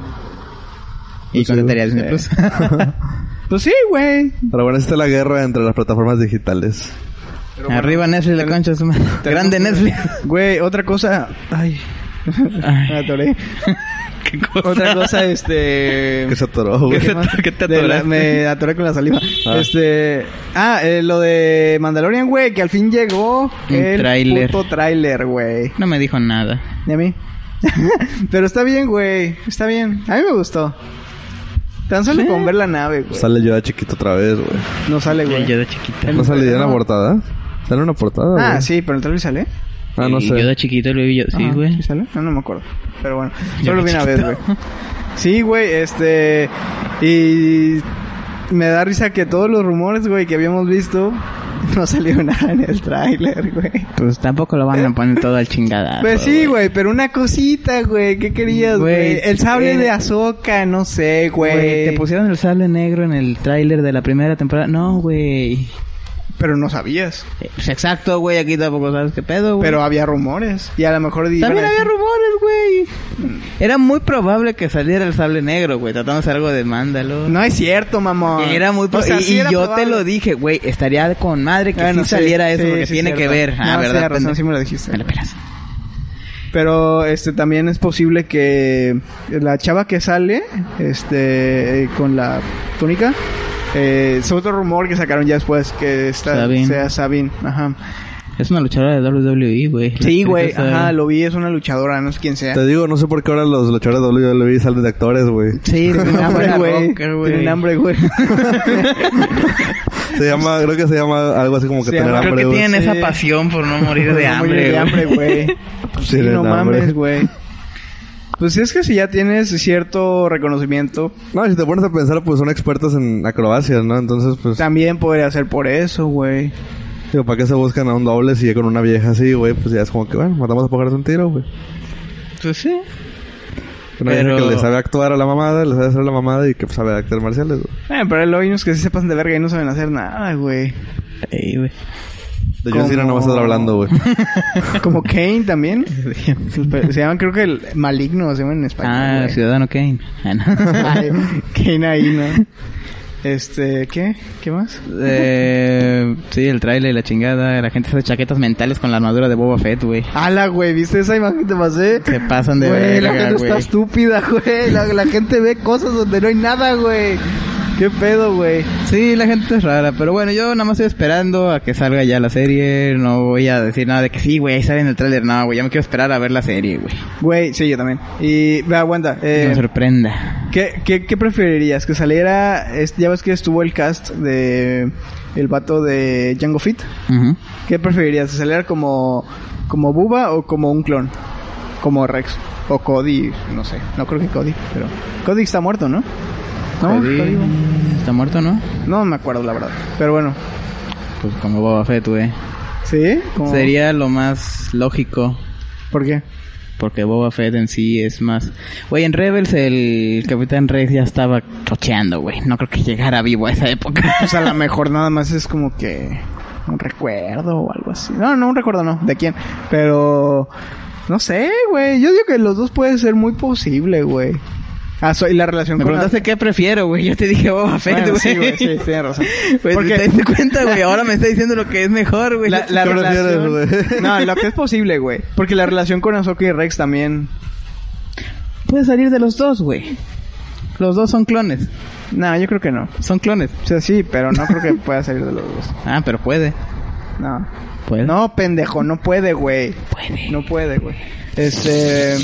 C: Y
B: Pues sí,
C: contrataría Disney. Plus. [LAUGHS]
A: Pues sí, güey.
B: Pero bueno, esta es la guerra entre las plataformas digitales.
C: Arriba Netflix, la concha su madre. Grande Netflix.
A: Güey, otra cosa. Ay. Me atoré. [LAUGHS]
C: ¿Qué cosa?
A: Otra cosa, este.
B: Que se atoró, güey.
C: ¿Qué te- qué te
A: De la-
C: atoraste?
A: me atoré con la saliva.
B: Ah.
A: Este. Ah, eh, lo de Mandalorian, güey, que al fin llegó
C: Un
A: el
C: tráiler.
A: puto tráiler, güey.
C: No me dijo nada.
A: ¿Y a mí? [LAUGHS] Pero está bien, güey. Está bien. A mí me gustó. Tan solo con ver la nave, güey.
B: Sale yo chiquito otra vez, güey.
A: No sale, güey.
C: Yo de chiquita.
B: ¿No sale ya en la
A: no.
B: portada? ¿Sale en una portada,
A: Ah,
B: güey?
A: sí, pero el trailer sale.
B: Ah, no
C: Y
B: sé.
C: Yo de chiquito lo vi yo. Sí,
A: Ajá,
C: güey.
A: sale? No, no me acuerdo. Pero bueno,
C: Yo
A: solo vi una vez, güey. Sí, güey, este. Y. Me da risa que todos los rumores, güey, que habíamos visto. [LAUGHS] No salió nada en el tráiler, güey.
C: Pues tampoco lo van a poner todo al chingada.
A: Pues sí, güey, pero una cosita, güey. ¿Qué querías,
C: Güey?
A: El sable
C: eh,
A: de Ahsoka, no sé,
C: Güey,
A: güey.
C: te pusieron el sable negro en el tráiler de la primera temporada. No, güey.
A: Pero no sabías.
C: Eh, pues exacto, güey. Aquí tampoco sabes qué pedo, güey.
A: Pero había rumores. Y a lo mejor...
C: También había rumores, güey. Era muy probable que saliera el sable negro, güey. Tratándose algo de Mándalo.
A: No es cierto, mamón.
C: Era muy
A: O
C: probable.
A: sea,
C: y
A: sí
C: y
A: era
C: yo
A: probable.
C: te lo dije, güey. Estaría con madre que
A: Bueno,
C: sí saliera
A: sí,
C: eso porque tiene que ver.
A: No,
C: Ah,
A: sí,
C: ¿verdad?
A: razón, sí me lo dijiste.
C: Me pelas.
A: Pero este también es posible que la chava que sale este con la túnica eh, es otro rumor que sacaron ya después que esta
C: Sabine.
A: sea Sabine, ajá.
C: Es una luchadora de WWE, güey.
A: Sí, güey, ajá, lo vi, es una luchadora, no sé quién sea.
B: Te digo, no sé por qué ahora los luchadores de WWE salen de actores, güey.
C: Sí,
A: Tienen [LAUGHS] hambre, güey. Tienen hambre, güey. [LAUGHS]
B: Se llama, creo que se llama algo así como que
A: Se
B: tener
A: llama-
C: Creo
B: hambre,
C: que
B: güey.
C: tienen
A: Sí.
C: esa pasión por no morir [LAUGHS] de hambre,
A: de
C: güey.
A: hambre, güey. Pues sí,
B: Tienen
A: no
B: hambre.
A: mames, güey. Pues es que si ya tienes cierto reconocimiento,
B: No, si te pones a pensar, pues son expertos en acrobacias, ¿no? Entonces, pues,
A: también podría ser por eso, güey.
B: digo, ¿para qué se buscan a un doble si ya con una vieja así, güey? Pues ya es como que, bueno, matamos a pagarse un tiro, güey.
C: Pues sí.
B: Una
C: Pero-
B: vieja que le sabe actuar a la mamada, le sabe hacer a la mamada y que pues, sabe actor marciales, güey.
A: Eh, pero hay unos que sí se pasan de verga y no saben hacer nada, güey.
C: Ey, güey.
B: De John Cena no vas a estar hablando, güey.
A: Como Kane también. se llaman, creo que el maligno, se llaman en español.
C: Ah,
A: güey.
C: Ciudadano Kane. Ah, no.
A: Ay, Kane ahí, ¿no? Este, ¿qué? ¿Qué más?
C: eh, sí, el trailer y la chingada. La gente hace chaquetas mentales con la armadura de Boba Fett, güey.
A: Ala, güey, ¿viste esa imagen que te pasé?
C: Se pasan de
A: Güey, la gente está estúpida, güey. La, la gente ve cosas donde no hay nada, güey. ¿Qué pedo, güey?
C: Sí, la gente es rara, pero bueno, yo nada más estoy esperando a que salga ya la serie. No voy a decir nada de que sí, güey, ahí sale en el tráiler. No, güey, ya me quiero esperar a ver la serie, güey.
A: Güey, sí, yo también. Y, ve, aguanta.
C: Que
A: Eh,
C: me sorprenda.
A: ¿qué, qué, qué preferirías? ¿Que saliera... es- ya ves que estuvo el cast de... El vato de Django Fett.
C: Ujú.
A: ¿Qué preferirías? ¿Que saliera como... Como Buba o como un clon? Como Rex. O Cody, no sé. No creo que Cody, pero... Cody está muerto, ¿no? No,
C: está muerto, ¿no?
A: no me acuerdo, la verdad. Pero bueno.
C: Pues como Boba Fett, güey.
A: ¿Sí? Como-
C: Sería lo más lógico.
A: ¿Por qué?
C: Porque Boba Fett en sí es más... Güey, en Rebels el Capitán Rex ya estaba chocheando, güey. No creo que llegara vivo a esa época.
A: Pues a lo [LAUGHS] mejor nada más es como que un recuerdo o algo así. No, no, un recuerdo no. ¿De quién? Pero no sé, güey. Yo digo que los dos puede ser muy posible, güey. Ah, soy la relación
C: Me
A: con la-
C: preguntaste qué prefiero, güey. Yo te dije Boba Fett,
A: Bueno,
C: güey.
A: sí, güey, sí, tienes razón. [LAUGHS]
C: Pues
A: Porque-
C: te diste cuenta, güey. Ahora me está diciendo lo que es mejor, güey.
A: La, la
B: ¿Qué prefieres,
A: relación... [LAUGHS] No, lo que es posible, güey. Porque la relación con Ahsoka y Rex también...
C: Puede salir de los dos, güey. Los dos son clones.
A: No, yo creo que no.
C: Son clones.
A: O sea, sí, pero no creo que [LAUGHS] pueda salir de los dos.
C: Ah, pero puede.
A: No.
C: Puede.
A: No, pendejo, no puede, güey.
C: Puede.
A: No puede, güey. Este.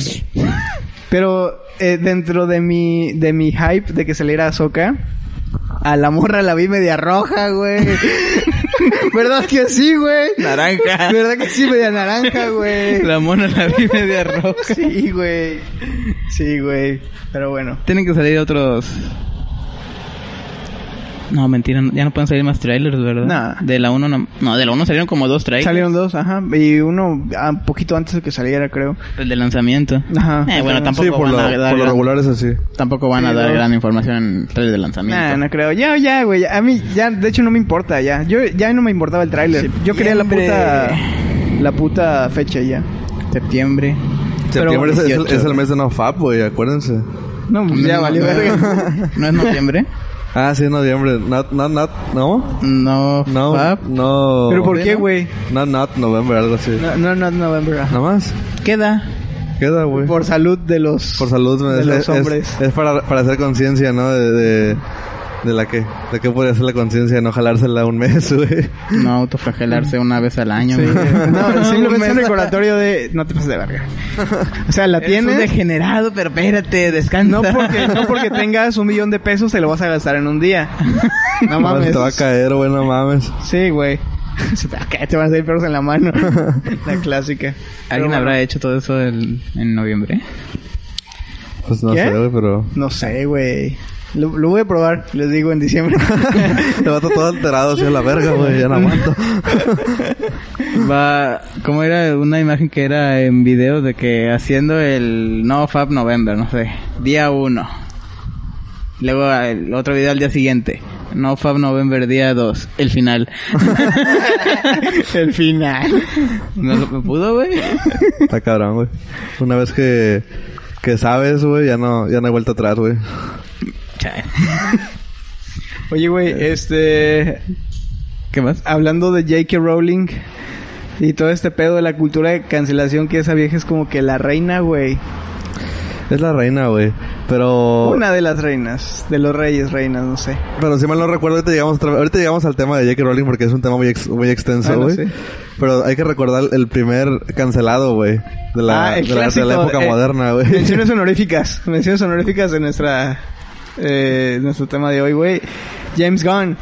A: Pero eh, dentro de mi, de mi hype de que saliera Ahsoka, a la morra la vi media roja, güey. [LAUGHS] ¿Verdad que sí, güey?
C: Naranja.
A: ¿Verdad que sí, media naranja, güey?
C: La mona la vi media roja.
A: Sí, güey. Sí, güey. Pero bueno.
C: Tienen que salir otros. No, mentira, ya no pueden salir más trailers, ¿verdad?
A: Nah.
C: De la 1 no, no, de la 1 salieron como dos trailers.
A: Salieron dos, ajá. Y uno ah, un poquito antes de que saliera, creo.
C: El de lanzamiento.
A: Ajá.
C: Eh, bueno, tampoco
B: Sí, por
C: van
B: lo,
C: a dar
B: por lo
C: gran-
B: regular es así.
C: tampoco van a
A: Sí,
C: dar
A: no.
C: gran información en el trailer de lanzamiento.
A: Nah, no creo. Ya, ya, güey. A mí, ya, de hecho, no me importa, ya. Yo, ya no me importaba el tráiler. Yo quería la puta... La puta fecha ya.
C: Septiembre.
B: Septiembre es, es el,
C: 18.
B: es el mes de NoFap, güey, acuérdense.
A: No, ya
C: No,
A: valió
C: no,
A: verga.
C: ¿No es noviembre? [LAUGHS]
B: Ah, sí, es noviembre. Not, not, not, ¿no?
C: No,
B: No,
C: Fab.
B: no.
A: ¿Pero por
C: ¿Sí,
A: qué,
C: no?
A: güey?
B: Not, not, November, algo así.
A: No, no, no, November. ajá.
B: Nada más.
C: Queda.
B: Queda, güey. Por,
A: Por salud de los...
B: salud,
A: de
B: es,
A: los
B: es-
A: hombres.
B: Es, para, para hacer conciencia, ¿no? De, de, de la que, de qué podría hacer la conciencia, no jalársela un mes, [LAUGHS] güey.
C: No autoflagelarse una vez al año.
A: Sí. [LAUGHS] No, [LAUGHS] simplemente es un recordatorio de... No te pases de verga. O sea, la
C: Eres un
A: tienes...
C: degenerado, pero espérate, descansa.
A: No porque, no porque tengas un millón de pesos, te lo vas a gastar en un día. No mames.
B: Te va a caer, güey, no mames.
A: Sí, güey. Se te van a salir perros en la mano. La clásica.
C: ¿Alguien habrá hecho todo eso el- en noviembre?
B: Pues no
A: ¿Qué?
B: sé, güey, pero...
A: No sé, güey. Lo, lo voy a probar, les digo en diciembre. [LAUGHS]
B: Te va todo alterado, así a la verga, güey, ya no aguanto. [LAUGHS]
C: Va, como era una imagen que era en video de que haciendo el No Fab November, no sé, día uno. Luego el otro video al día siguiente. No Fab November día 2, el final. [LAUGHS]
A: El final.
C: ¿No me pudo, güey?
B: Está cabrón, güey. Una vez que, que sabes, güey, ya no, ya no hay vuelta atrás, güey.
C: Chale. [LAUGHS]
A: Oye, güey, este...
C: ¿Qué más?
A: Hablando de J.K. Rowling y todo este pedo de la cultura de cancelación, que esa vieja es como que la reina, güey.
B: Es la reina, güey. Pero...
A: Una de las reinas, de los reyes, reinas, no sé.
B: Pero si mal no recuerdo, ahorita llegamos, otra- ahorita llegamos al tema de J.K. Rowling porque es un tema muy, ex- muy extenso,
A: Ah, no
B: güey.
A: sé.
B: Pero hay que recordar el primer cancelado, güey. De la,
A: Ah, el
B: de, la, de la
A: clásico,
B: época
A: eh,
B: moderna, güey.
A: Menciones honoríficas. Menciones honoríficas de nuestra... Eh, nuestro tema de hoy, güey. James Gunn.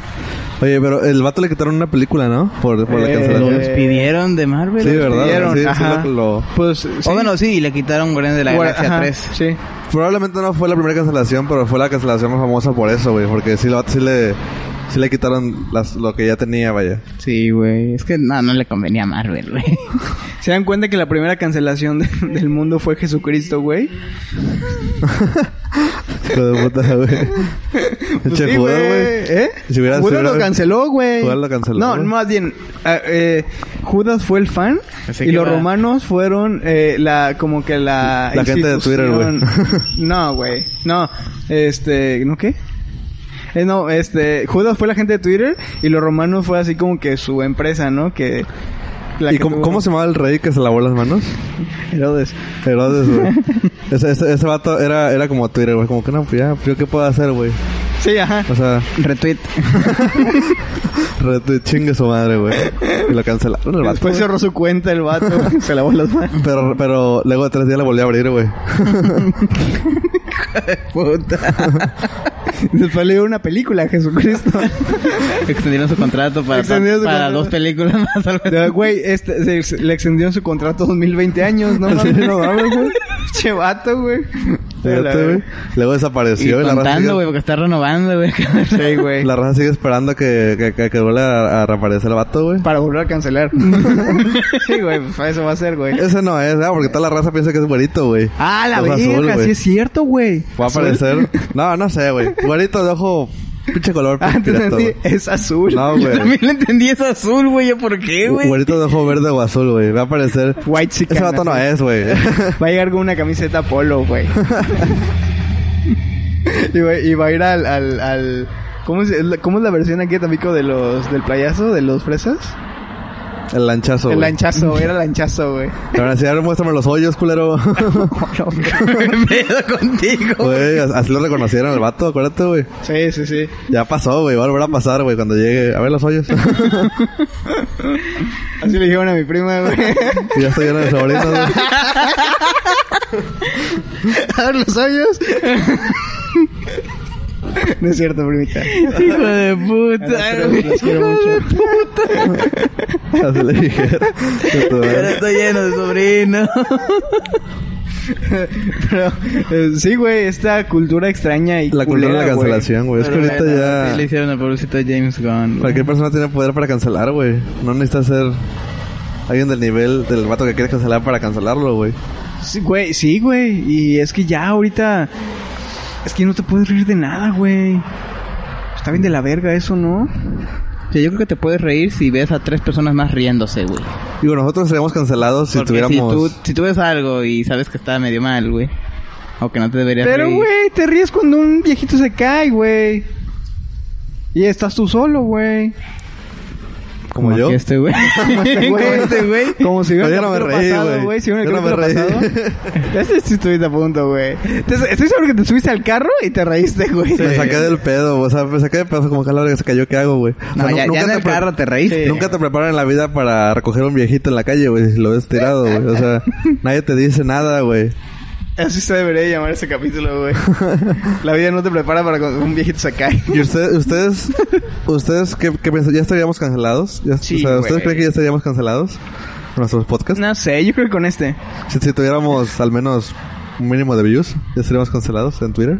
B: Oye, pero el vato le quitaron una película, ¿no? Por, por la
A: Eh,
C: Lo
B: cancelación.
C: despidieron de Marvel.
B: Sí, ¿verdad?
A: despidieron,
B: Sí, sí,
A: ajá.
B: lo- lo-
A: Pues... sí.
C: O bueno, sí, le quitaron Guardianes de la
A: Bueno,
C: Galaxia
A: ajá,
C: 3.
A: Sí.
B: Probablemente no fue la primera cancelación, pero fue la cancelación más famosa por eso, güey. Porque sí, el vato sí le, sí le quitaron las, lo que ya tenía, vaya.
C: Sí, güey. Es que no, no le convenía a Marvel, güey. [LAUGHS]
A: ¿Se dan cuenta que la primera cancelación de- del mundo fue Jesucristo, güey? [LAUGHS]
B: Hijo de puta, güey.
A: Pues
B: Che,
A: sí,
B: Judas, güey.
A: ¿Eh?
B: Si hubiera-
A: Judas
B: si hubiera-
A: lo canceló, güey.
B: Judas lo canceló,
A: No,
B: güey.
A: más bien, eh, eh, Judas fue el fan
C: Así
A: y los
C: va-
A: romanos fueron eh, la como que la
B: La gente de Twitter, güey. [LAUGHS]
A: No, güey. No, este, ¿no qué? Eh, no, este, Judas fue la gente de Twitter y los romanos fue así como que su empresa, ¿no? Que la
B: ¿Y
A: que
B: cómo,
A: tuvo-
B: cómo se llamaba el rey que se lavó las manos?
A: Herodes.
B: Herodes, güey. [LAUGHS] ese, ese, ese vato era, era como Twitter, güey. Como que no, pues ya, ¿yo qué puedo hacer, güey?
A: Sí, ajá.
B: O sea,
C: Retweet. [LAUGHS]
B: re- chingue su madre, güey. Y lo cancelaron el vato.
A: Después
B: güey.
A: cerró su cuenta el vato. [LAUGHS] se lavó las manos.
B: Pero, pero luego de tres días la volvió a abrir, güey. [LAUGHS]
C: Puta.
A: Después le dio una película a Jesucristo.
C: Extendieron su contrato para,
A: Extendieron su
C: para
A: contrato.
C: dos películas más.
A: De, Güey, este, se- se- le extendió su contrato 2020 años, ¿no? mames, no mames, güey. Che vato, güey.
B: Luego
C: Y
B: desapareció y, la raza
C: contando,
B: sigue,
C: güey, porque está renovando, güey.
A: Sí, güey.
B: la raza sigue esperando que, que, que, que vuelva a, a reaparecer el vato, güey.
A: Para volver a cancelar. [LAUGHS] sí, güey, pues eso va a ser, güey.
B: Ese no es, ¿verdad? Porque toda la raza piensa que es güerito, güey.
A: Ah, la verga, sí es cierto, güey.
B: Va a aparecer. [LAUGHS] No, no sé, güey. Güerito de ojo, pinche color.
A: Ah, te entendí, es azul.
B: No,
C: Yo
B: güey.
C: también lo entendí, es azul, güey. ¿Yo por qué, güey?
B: Güerito de ojo verde o azul, güey. Va a aparecer.
A: White chicken.
B: Ese vato no es, güey.
A: Va a llegar con una camiseta polo, güey. [LAUGHS] y va a ir al... al, al ¿cómo, es, ¿Cómo es la versión aquí tambico de los... del playazo, de los fresas?
B: El lanchazo,
A: el
B: güey.
A: lanchazo, era [LAUGHS] lanchazo, güey.
B: Te van a decir, a ver, muéstrame los hoyos, culero. [LAUGHS] [LAUGHS]
C: ¿Qué pedo contigo?
B: Güey, así lo reconocieron el vato, acuérdate, güey.
A: Sí, sí, sí.
B: Ya pasó, güey. Va a volver a pasar, güey, cuando llegue. A ver los hoyos.
A: Así le dijeron a mi prima, güey.
B: Y ya estoy lleno de sobrinos, güey.
A: a ver los hoyos. [LAUGHS] no es cierto, primita.
C: Hijo de puta.
A: Las quiero- mucho.
B: Así le dijeron. Que tu [LAUGHS] madre.
C: Pero estoy lleno de sobrinos.
A: Pero, eh, sí, güey, esta cultura extraña y
B: La cultura de la cancelación, güey. Es que ahorita
C: Sí, le
B: ya...
C: hicieron al pobrecito James Gunn. güey.
B: Cualquier persona tiene poder para cancelar, güey. No necesita ser alguien del nivel del vato que quiere cancelar para cancelarlo, güey.
A: Sí, güey, sí, güey. Y es que ya ahorita... Es que no te puedes reír de nada, güey. Está bien de la verga eso, ¿no?
C: O sea, yo creo que te puedes reír si ves a tres personas más riéndose, güey.
B: Digo, nosotros seríamos cancelados si
C: Porque
B: tuviéramos...
C: si tú, si tú ves algo y sabes que está medio mal, güey. O que no te deberías
A: Pero,
C: reír.
A: güey, te ríes cuando un viejito se cae, güey. Y estás tú solo, güey.
B: Como yo.
C: que este, güey. [LAUGHS]
A: Como este güey.
C: Como este güey.
A: Como si hubiera
B: no me
A: capítulo
B: reí,
A: pasado,
B: güey.
A: Si hubiera
B: no me reí. [LAUGHS]
A: Este sí estuviste a punto, güey. Te- Estoy seguro que te subiste al carro y te reíste, güey.
B: Me saqué del pedo, o sea, me saqué de pedo como que la verga se cayó, ¿qué hago, güey? O sea,
C: No,
B: nu-
C: ya,
B: nunca
C: ya en
B: te
C: el
B: pre-
C: carro te reíste.
B: Nunca te preparan en la vida para recoger un viejito en la calle, güey, si lo ves tirado, güey. O sea, nadie te dice nada, güey.
A: Así se debería llamar ese capítulo, güey. [LAUGHS] La vida no te prepara para cuando un viejito se cae.
B: ¿Y usted, ustedes, ustedes qué, qué piensan? ¿Ya estaríamos cancelados? ¿Ya-
A: Sí,
B: o sea, ¿ustedes creen que ya estaríamos cancelados? Con nuestros podcasts.
A: No sé, yo creo que con este.
B: Si, si tuviéramos al menos un mínimo de views, ¿ya estaríamos cancelados en Twitter?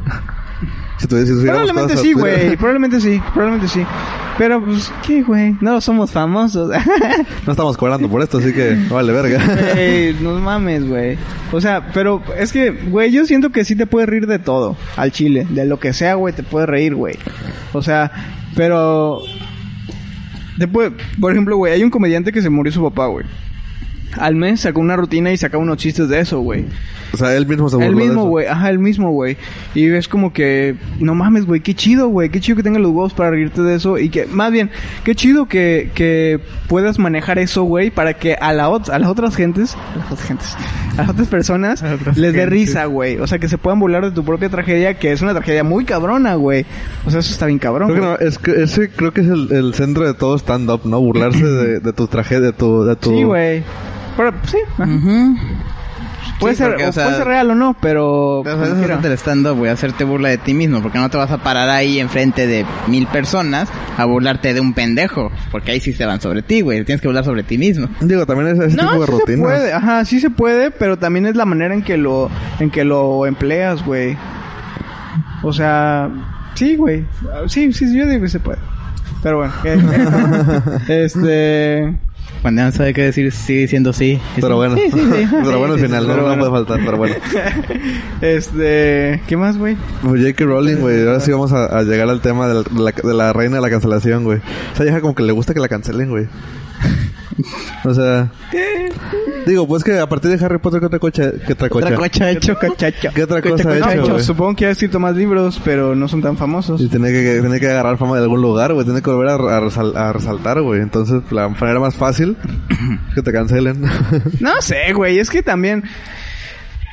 B: Si,
A: Probablemente
B: cosas
A: sí, güey. Probablemente sí. Probablemente sí. Pero, pues, ¿qué, güey? No somos famosos. [LAUGHS]
B: No estamos cobrando por esto, así que vale verga.
A: Ey, no mames, güey. O sea, pero es que, güey, yo siento que sí te puedes reír de todo. Al chile. De lo que sea, güey, te puedes reír, güey. O sea, pero... Después, por ejemplo, güey, hay un comediante que se murió su papá, güey. Al mes sacó una rutina y sacaba unos chistes de eso, güey.
B: O sea, él mismo se burló
A: El
B: de
A: mismo, güey. Ajá, el mismo, güey. Y es como que, no mames, güey, qué chido, güey. Qué chido que tengas los huevos para reírte de eso. Y que, más bien, qué chido que, que puedas manejar eso, güey, para que a, la ot- a las otras gentes, a las otras gentes, a las otras personas, [LAUGHS]
C: otras
A: les dé risa, güey. O sea, que se puedan burlar de tu propia tragedia, que es una tragedia muy cabrona, güey. O sea, eso está bien cabrón.
B: Creo que no, es que ese creo que es el, el centro de todo stand-up, ¿no? Burlarse [CLEARS THROAT] de, de tu tragedia, de tu... De tu...
A: Sí, güey. Pero, sí, ajá.
C: Ujú.
A: puede,
C: Sí,
A: ser,
C: porque, o sea,
A: puede ser real o no, pero...
C: Pero eso es del stand-up, güey, hacerte burla de ti mismo, porque no te vas a parar ahí enfrente de mil personas a burlarte de un pendejo, porque ahí sí se van sobre ti, güey, tienes que burlar sobre ti mismo.
B: Digo, también es ese tipo de
A: sí se
B: rutinas.
A: puede, ajá, sí se puede, pero también es la manera en que lo, en que lo empleas, güey. O sea, sí, güey. Sí, sí, yo digo que se puede. Pero bueno, ¿qué? [LAUGHS] este,
C: Cuando no sabe qué decir, sigue diciendo sí.
B: Pero bueno,
A: Sí, sí, [LAUGHS] sí.
B: pero bueno al final, no,
A: pero
B: no
A: bueno.
B: puede faltar, pero bueno. [LAUGHS]
A: este, ¿qué más, güey?
B: Pues J.K. Rowling, güey, ahora sí vamos a, a llegar al tema de la, de la- reina de la cancelación, güey. O sea, vieja como que le gusta que la cancelen, güey. [LAUGHS] O sea, digo, pues que a partir de Harry Potter, ¿qué otra cocha? ¿Qué otra cocha?
C: Otra cocha
A: ¿Qué
C: hecho.
B: ¿Qué otra
A: ¿Qué
B: cosa ha hecho?
A: Supongo que ha escrito más libros, pero no son tan famosos.
B: Y tiene que, tiene que agarrar fama de algún lugar, güey. Tiene que volver a, a resal- a resaltar, güey. Entonces, la manera más fácil es que te cancelen.
A: No sé, güey, es que también...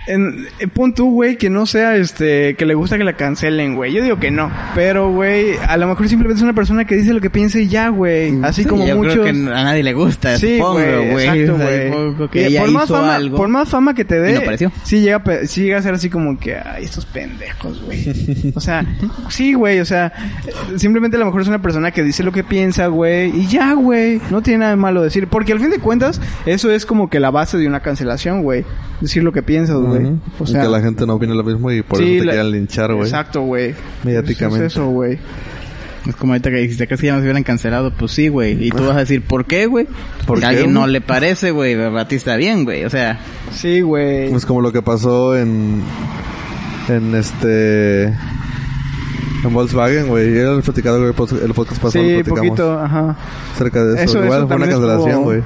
A: en, en pon tú, güey, que no sea este, que le gusta que la cancelen, güey. Yo digo que no. Pero, güey, a lo mejor simplemente es una persona que dice lo que piensa y ya, güey. Así
C: Sí,
A: como
C: yo
A: muchos.
C: creo que a nadie le gusta,
A: Sí, güey, exacto, güey.
C: que
A: por más fama,
C: algo.
A: por más fama que te dé,
C: no
A: sí llega, sí llega a ser así como que, ay, estos pendejos, güey. o sea, [LAUGHS] sí, güey, o sea, simplemente a lo mejor es una persona que dice lo que piensa, güey, y ya, güey, no tiene nada de malo decir, porque al fin de cuentas, eso es como que la base de una cancelación, güey, decir lo que piensas, güey.
B: Ujú.
A: O sea,
B: que la gente no opina lo mismo y por
A: sí,
B: eso te
A: la-
B: quieran linchar, güey.
A: Exacto, güey.
B: Mediáticamente.
A: Es eso, güey.
C: Es como ahorita que dijiste que si ya nos hubieran cancelado, pues sí, güey. Y tú vas a decir, ¿por qué, güey?
B: ¿Por
C: Porque a alguien
B: güey?
C: no le parece, güey. pero A ti está bien, güey. O sea,
A: Sí, güey.
B: Es como lo que pasó en. En este. En Volkswagen, güey. Lo he platicado el podcast, el pasado. lo
A: Sí,
B: platicamos
A: poquito, ajá.
B: Acerca de eso.
A: Eso-
B: Igual
A: eso
B: fue una
A: también
B: cancelación,
A: estuvo-
B: güey.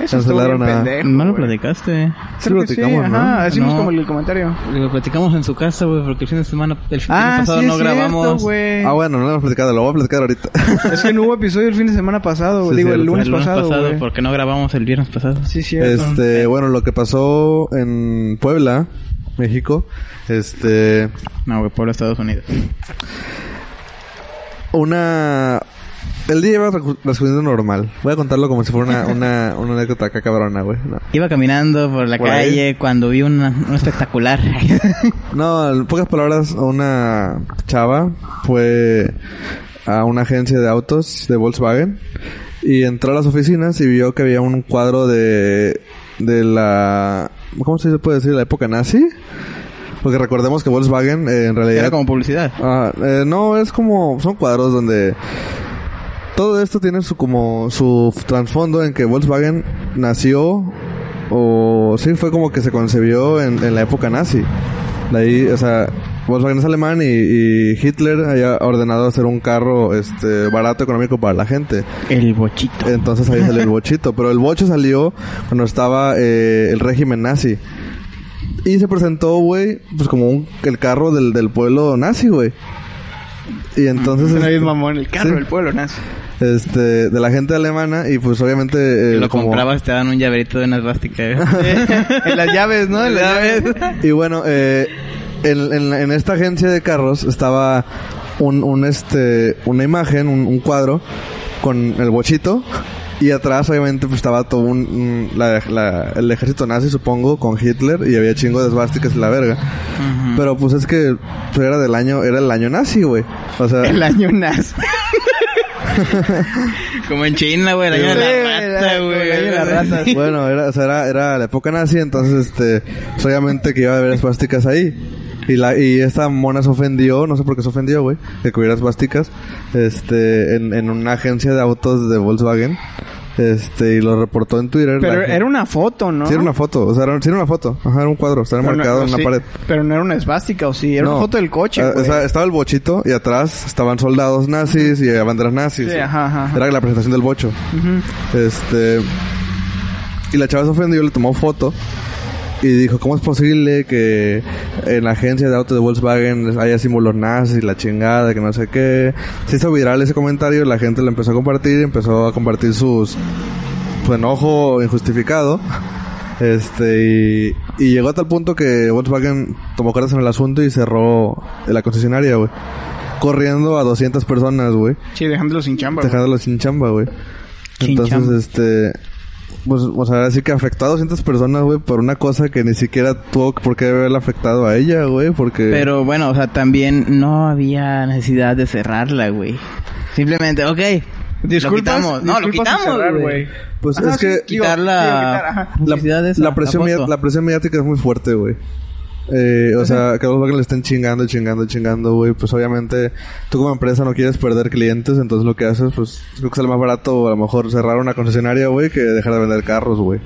A: Eso estuvo
B: Cancelaron
A: bien
B: a-
A: pendejo,
C: no lo platicaste.
B: Sí, lo platicamos, ¿no?
A: Ajá, decimos
C: No.
A: como el comentario.
C: Lo platicamos en su casa, güey, porque el fin de semana, el fin
A: Ah,
C: pasado
A: sí,
C: no
A: cierto,
C: grabamos.
A: güey.
B: Ah, bueno, no lo hemos platicado. Lo voy a platicar ahorita. [LAUGHS]
A: Es que no hubo episodio el fin de semana pasado,
B: Sí,
A: digo, el lunes,
C: el lunes
A: pasado,
C: pasado, porque no grabamos el viernes pasado.
A: Sí, cierto.
B: este, bueno, lo que pasó en Puebla, México. Este.
C: No, güey, por Estados Unidos.
B: Una. El día iba transcurriendo normal. Voy a contarlo como si fuera una, una, [LAUGHS] una anécdota acá cabrona, güey. No.
C: Iba caminando por la
B: Por ahí.
C: calle cuando vi una, un espectacular. [LAUGHS]
B: No, en pocas palabras, una chava fue a una agencia de autos de Volkswagen y entró a las oficinas y vio que había un cuadro de de la ¿cómo se puede decir? la época nazi. Porque recordemos que Volkswagen eh, en realidad
C: Era como publicidad.
B: Ah, eh, no, es como... Son cuadros donde... Todo esto tiene su como... Su trasfondo en que Volkswagen nació... O... Sí, fue como que se concebió en, en la época nazi. De ahí, o sea... Volkswagen es alemán y, y Hitler había ordenado hacer un carro este barato económico para la gente.
C: El bochito.
B: Entonces ahí salió el [LAUGHS] bochito. Pero el bocho salió cuando estaba eh, el régimen nazi. Y se presentó, güey, pues como un, el carro del, del pueblo nazi, güey. Y entonces...
A: Suena bien
B: este,
A: mamón, el carro
B: sí.
A: del pueblo nazi.
B: Este, de la gente alemana y pues obviamente... eh,
C: lo
B: como-
C: comprabas, te daban un llaverito de una esvástica. [LAUGHS]
A: en las llaves, ¿no? En las llaves.
B: Y bueno, eh, en, en, en esta agencia de carros estaba un, un este, una imagen, un, un cuadro con el bochito. Y atrás, obviamente, pues estaba todo un, la- la- el ejército nazi, supongo, con Hitler. Y había chingo de esvásticas y la verga. Pero pues es que pues, era del año, era el año nazi, güey. O sea,
A: El año nazi. [LAUGHS] [LAUGHS]
C: Como en China, güey, año
A: Sí,
C: de la rata, güey.
A: la rata.
B: bueno, era, o sea, era, era la época nazi, entonces, este, pues, obviamente que iba a haber esvásticas ahí. Y la, y esta mona se ofendió, no sé por qué se ofendió, güey, de que hubiera esvásticas, este, en, en una agencia de autos de Volkswagen, este, y lo reportó en Twitter.
A: Pero
B: La-
A: era una foto, ¿no?
B: Sí, era una foto, o sea, era, sí era una foto, ajá, era un cuadro, estaba
A: Pero no-
B: marcado en una
A: sí,
B: pared.
A: Pero no era una esvástica, ¿o sí? Era
B: No.
A: una foto del coche,
B: Ah, o sea, estaba el bochito y atrás estaban soldados nazis y banderas nazis.
A: Sí, ajá, ajá, ajá.
B: Era la presentación del bocho. Este. Y la chava se ofendió, le tomó foto. Y dijo, ¿cómo es posible que en la agencia de autos de Volkswagen haya símbolos nazis, la chingada, que no sé qué? Se hizo viral ese comentario, la gente lo empezó a compartir, empezó a compartir sus su enojo injustificado. Este, y, y llegó a tal punto que Volkswagen tomó cartas en el asunto y cerró la concesionaria, güey. Corriendo a 200 personas, güey.
A: Sí, dejándolo sin chamba, güey.
B: Dejándolo sin chamba, güey. Entonces,
C: chamba.
B: este... Pues, o sea, así que afectó a 200 personas, güey, por una cosa que ni siquiera tuvo por qué haberla afectado a ella, güey, porque...
C: Pero bueno, o sea, también no había necesidad de cerrarla, güey. Simplemente, ok.
A: Disculpas,
C: lo quitamos. No, lo quitamos,
A: cerrar,
C: güey.
B: Pues
A: Ajá,
B: es que...
A: sí,
C: Quitar la
A: digo, quitar,
B: la, la presión
C: la
B: presión mediática es muy fuerte, güey. Eh, o sea, que a Volkswagen le estén chingando, chingando, chingando, güey. Pues obviamente tú como empresa no quieres perder clientes, entonces lo que haces, pues creo que sale más barato a lo mejor cerrar una concesionaria, güey, que dejar de vender carros, güey.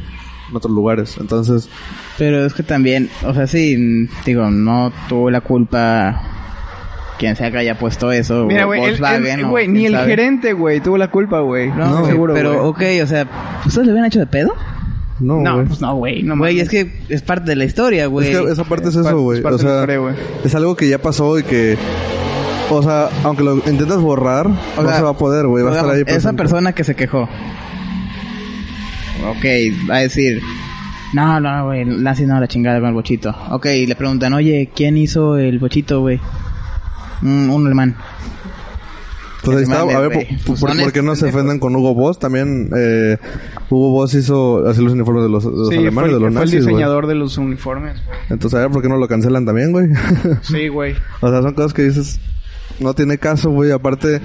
B: En otros lugares. Entonces,
C: Pero es que también, o sea, sí, digo, no tuvo la culpa quien sea que haya puesto eso.
A: Mira, güey, ni el
C: sabe.
A: gerente, güey, tuvo la culpa, güey.
C: No,
B: No,
A: seguro,
C: pero
A: güey.
C: ok, o sea, ¿ustedes le hubieran hecho de pedo?
B: No,
A: No,
B: güey.
A: pues no, güey, no
C: Güey, es que es parte de la historia, güey.
B: Es que esa parte es,
A: Es
B: eso, güey.
A: es parte
B: O
A: de la
B: sea,
A: historia, güey.
B: es algo que ya pasó y que... O sea, aunque lo intentas borrar,
C: O
B: no
C: sea,
B: se va a poder, güey. Va a estar ahí
C: Esa persona que se quejó. Ok, va a decir, No, no, güey, nazi no, la chingada con el bochito. Ok, y le preguntan, oye, ¿quién hizo el bochito, güey? Un, un alemán.
B: Pues ahí
C: Que
B: está, a ver. ¿por,
C: Pues
B: por-
C: son
B: por qué no se ofenden con Hugo Boss? También eh, Hugo Boss hizo así los uniformes de los, de los
A: Sí,
B: alemanes,
A: fue,
B: de los
A: fue el
B: nazis,
A: diseñador de los uniformes, güey.
B: Entonces, a ver, ¿por qué no lo cancelan también, güey?
A: Sí, güey. [LAUGHS]
B: o sea, son cosas que dices, no tiene caso, güey. Aparte,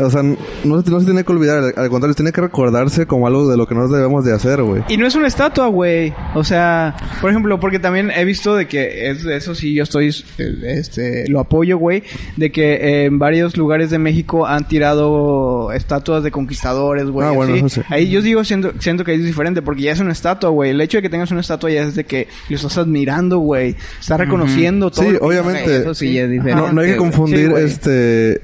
B: o sea, no, se- no se tiene que olvidar, al, contrario, tiene que recordarse como algo de lo que nos debemos de hacer, güey.
A: Y no es una estatua, güey. O sea, por ejemplo, porque también he visto de que es, eso sí yo estoy, eh, este, lo apoyo, güey, de que en varios lugares de México han tirado estatuas de conquistadores, güey.
B: Ah, bueno,
A: así.
B: eso sí.
A: Ahí yo digo, siento, siento que es diferente, porque ya es una estatua, güey. El hecho de que tengas una estatua ya es de que lo estás admirando, güey. Estás reconociendo todo.
B: Sí, obviamente.
C: Eso sí ya es diferente.
B: No, no hay que confundir
A: Sí,
B: este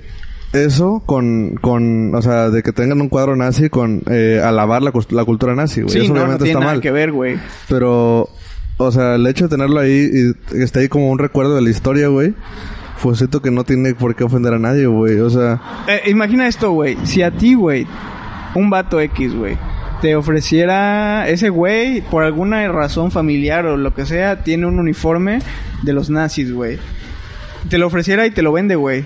B: eso con, con, o sea, de que tengan un cuadro nazi con eh, alabar la, la cultura nazi, güey.
A: Sí,
B: eso
A: no, no
B: obviamente
A: tiene
B: está
A: nada
B: mal.
A: que ver, güey.
B: Pero, o sea, el hecho de tenerlo ahí y que esté ahí como un recuerdo de la historia, güey, pues siento que no tiene por qué ofender a nadie, güey. O sea,
A: Eh, imagina esto, güey. Si a ti, güey, un vato X, güey, te ofreciera ese güey, por alguna razón familiar o lo que sea, tiene un uniforme de los nazis, güey. Te lo ofreciera y te lo vende, güey.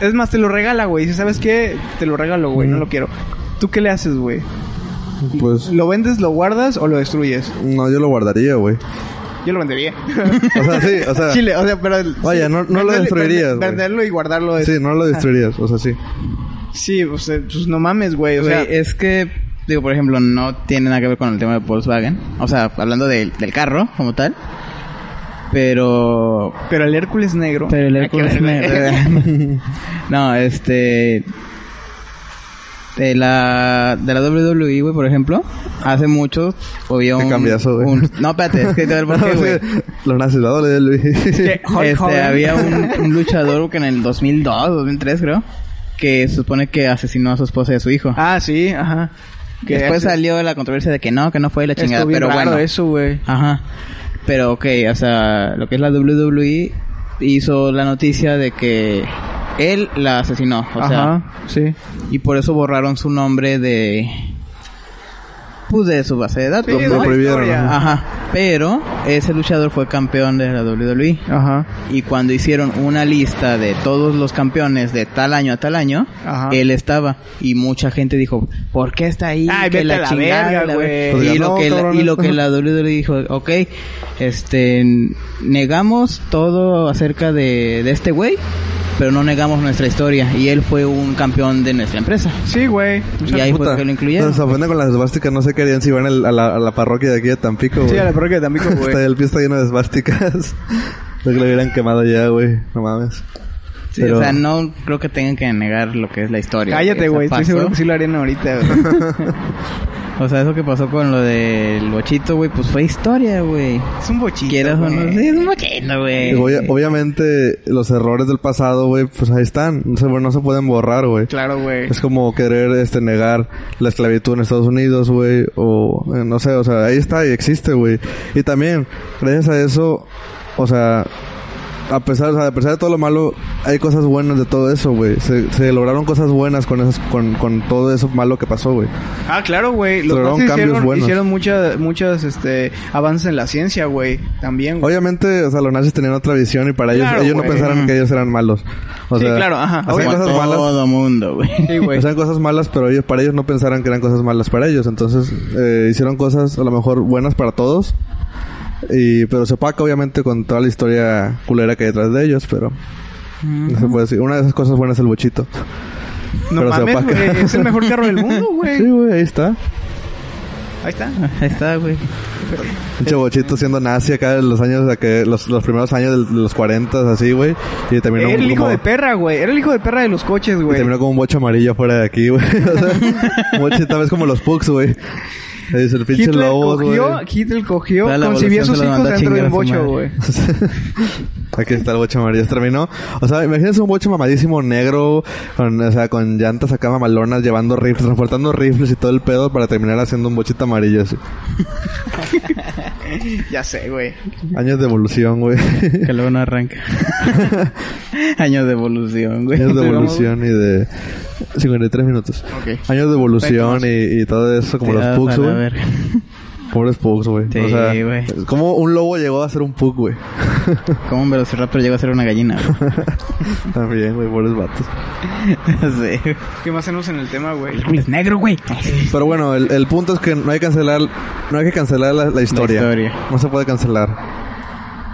A: Es más, te lo regala, güey. Si sabes qué, te lo regalo, güey. No lo quiero. ¿Tú qué le haces, güey?
B: pues,
A: ¿Lo vendes, lo guardas o lo destruyes?
B: no, yo lo guardaría, güey.
A: Yo lo vendería.
B: O sea, sí, o sea, [LAUGHS]
A: Chile, o sea, pero...
B: Vaya, no- no lo destruirías,
A: vende-
B: güey.
A: Venderlo y guardarlo es...
B: sí, no lo destruirías, o sea, sí.
A: Sí, o sea, pues no mames, güey. O sea,
C: es que, digo, por ejemplo, no tiene nada que ver con el tema de Volkswagen. O sea, hablando del- del carro como tal. Pero
A: pero el Hércules negro...
C: Pero el Hércules negro. [LAUGHS] no, este. De la, de la WWE, güey, por ejemplo, hace mucho había un,
B: cambiazo, güey.
C: un- No, espérate, es que te voy a [LAUGHS] ver por qué, güey.
B: Los nazis, la.
A: Hulk
C: Este, había un, [LAUGHS] un luchador que en el 2002, 2003 creo, que se supone que asesinó a su esposa y a su hijo.
A: Ah, sí, ajá. Que
C: Después
A: hace-
C: salió la controversia de que no, que no fue la
A: estuvo
C: chingada,
A: bien
C: pero
A: raro
C: bueno.
A: eso, güey.
C: Ajá. Pero ok, o sea, lo que es la WWE hizo la noticia de que él la asesinó, o sea,
A: sí.
C: y por eso borraron su nombre de pues de su base de datos.
A: Sí,
B: Lo prohibieron, ajá.
C: Pero ese luchador fue campeón de la WWE
A: Ajá.
C: y cuando hicieron una lista de todos los campeones de tal año a tal año,
A: Ajá.
C: él estaba y mucha gente dijo, ¿por qué está ahí?
A: Ay,
C: Que
A: la
C: chingada,
A: verga,
C: la
A: güey.
C: ver-".
B: Pues
C: Y, lo
B: no,
C: que la, y lo que la WWE dijo, ok, este, negamos todo acerca de, de este güey, pero no negamos nuestra historia y él fue un campeón de nuestra empresa.
A: Sí, güey.
C: Y ahí fue
B: Puta,
C: que lo incluyeron.
B: Se ofenden con las esvásticas, no sé qué harían si van a la, a la parroquia de aquí de Tampico, güey.
A: sí, a la parroquia de Tampico, [LAUGHS]
B: Está-
A: güey.
B: el pie está lleno de esvásticas. [LAUGHS] Creo que lo hubieran quemado ya, güey. No mames.
C: Sí,
B: Pero-
C: O sea, no creo que tengan que negar lo que es la historia.
A: Cállate, güey. Estoy seguro que sí lo harían ahorita, [LAUGHS] güey.
C: O sea, eso que pasó con lo del bochito, güey, pues fue historia, güey.
A: es un bochito,
C: Quieras o no, sí, es un bochito, güey.
B: Obvia- obviamente, los errores del pasado, güey, pues ahí están. No se, no se pueden borrar, güey.
A: Claro, güey.
B: Es como querer este negar la esclavitud en Estados Unidos, güey, o eh, no sé, o sea, ahí está y existe, güey. Y también, gracias a eso, o sea, a pesar, o sea, a pesar de todo lo malo, hay cosas buenas de todo eso, güey. Se, se lograron cosas buenas con esas, con, con todo eso malo que pasó, güey.
A: Ah, claro, güey. Los
B: Lograron cambios
A: hicieron,
B: buenos.
A: hicieron muchas, muchas, este, avances en la ciencia, güey. También, güey.
B: Obviamente, o sea, los nazis tenían otra visión y para ellos, ellos no pensaron que ellos eran malos. O
A: Sí,
B: sea,
A: claro, ajá.
B: hacían cosas malas,
C: Todo mundo, güey.
A: Sí, güey.
B: hacían cosas malas, pero ellos, para ellos no pensaran que eran cosas malas para ellos. Entonces, eh, hicieron cosas a lo mejor buenas para todos. Y, pero se opaca obviamente con toda la historia culera que hay detrás de ellos, pero no se puede decir. Una de esas cosas buenas es el bochito.
A: No
B: pero se
A: mames,
B: opaca.
A: güey. Es el mejor carro del mundo, [LAUGHS] güey.
B: Sí, güey, ahí está.
A: Ahí está.
C: Ahí está, güey.
B: Pinche bochito siendo nazi acá en los años que, los, los primeros años de, los 40, así, güey. Y terminó
A: Era el hijo
B: como,
A: de perra, güey. Era el hijo de perra de los coches, güey.
B: terminó como un bocho amarillo fuera de aquí, güey. [LAUGHS] o sea, un bochito vez como los pugs, güey. Dice el pinche
A: Hitler
B: lobo, güey.
A: cogió, Hitler cogió, concibió a sus hijos dentro de un bocho, güey. [LAUGHS]
B: Aquí está el bocho amarillo. Terminó. O sea, imagínense un bocho mamadísimo negro, con, o sea, con llantas acá mamalonas, llevando rifles, transportando rifles y todo el pedo para terminar haciendo un bochito amarillo. Así. [LAUGHS]
A: Ya sé, güey.
B: Años de evolución, güey. [LAUGHS]
C: Que luego no arranca. Años de evolución, güey.
B: Años de evolución y de 53 minutos.
A: Ok.
B: Años de evolución y, y todo eso, como los
C: Tirados
B: pugs,
C: la
B: güey. [LAUGHS] Pobres pugs, güey.
C: Sí,
B: o sea,
C: güey.
B: ¿cómo un lobo llegó a ser un pug, güey? [LAUGHS]
C: Como un velociraptor llegó a ser una gallina, güey. [LAUGHS]
B: También, güey, pobres vatos.
C: sí.
A: ¿Qué más tenemos en el tema, güey?
C: Es negro, güey.
B: Pero bueno, el, el punto es que no hay que cancelar, no hay que cancelar la, la historia.
C: historia.
B: No se puede cancelar.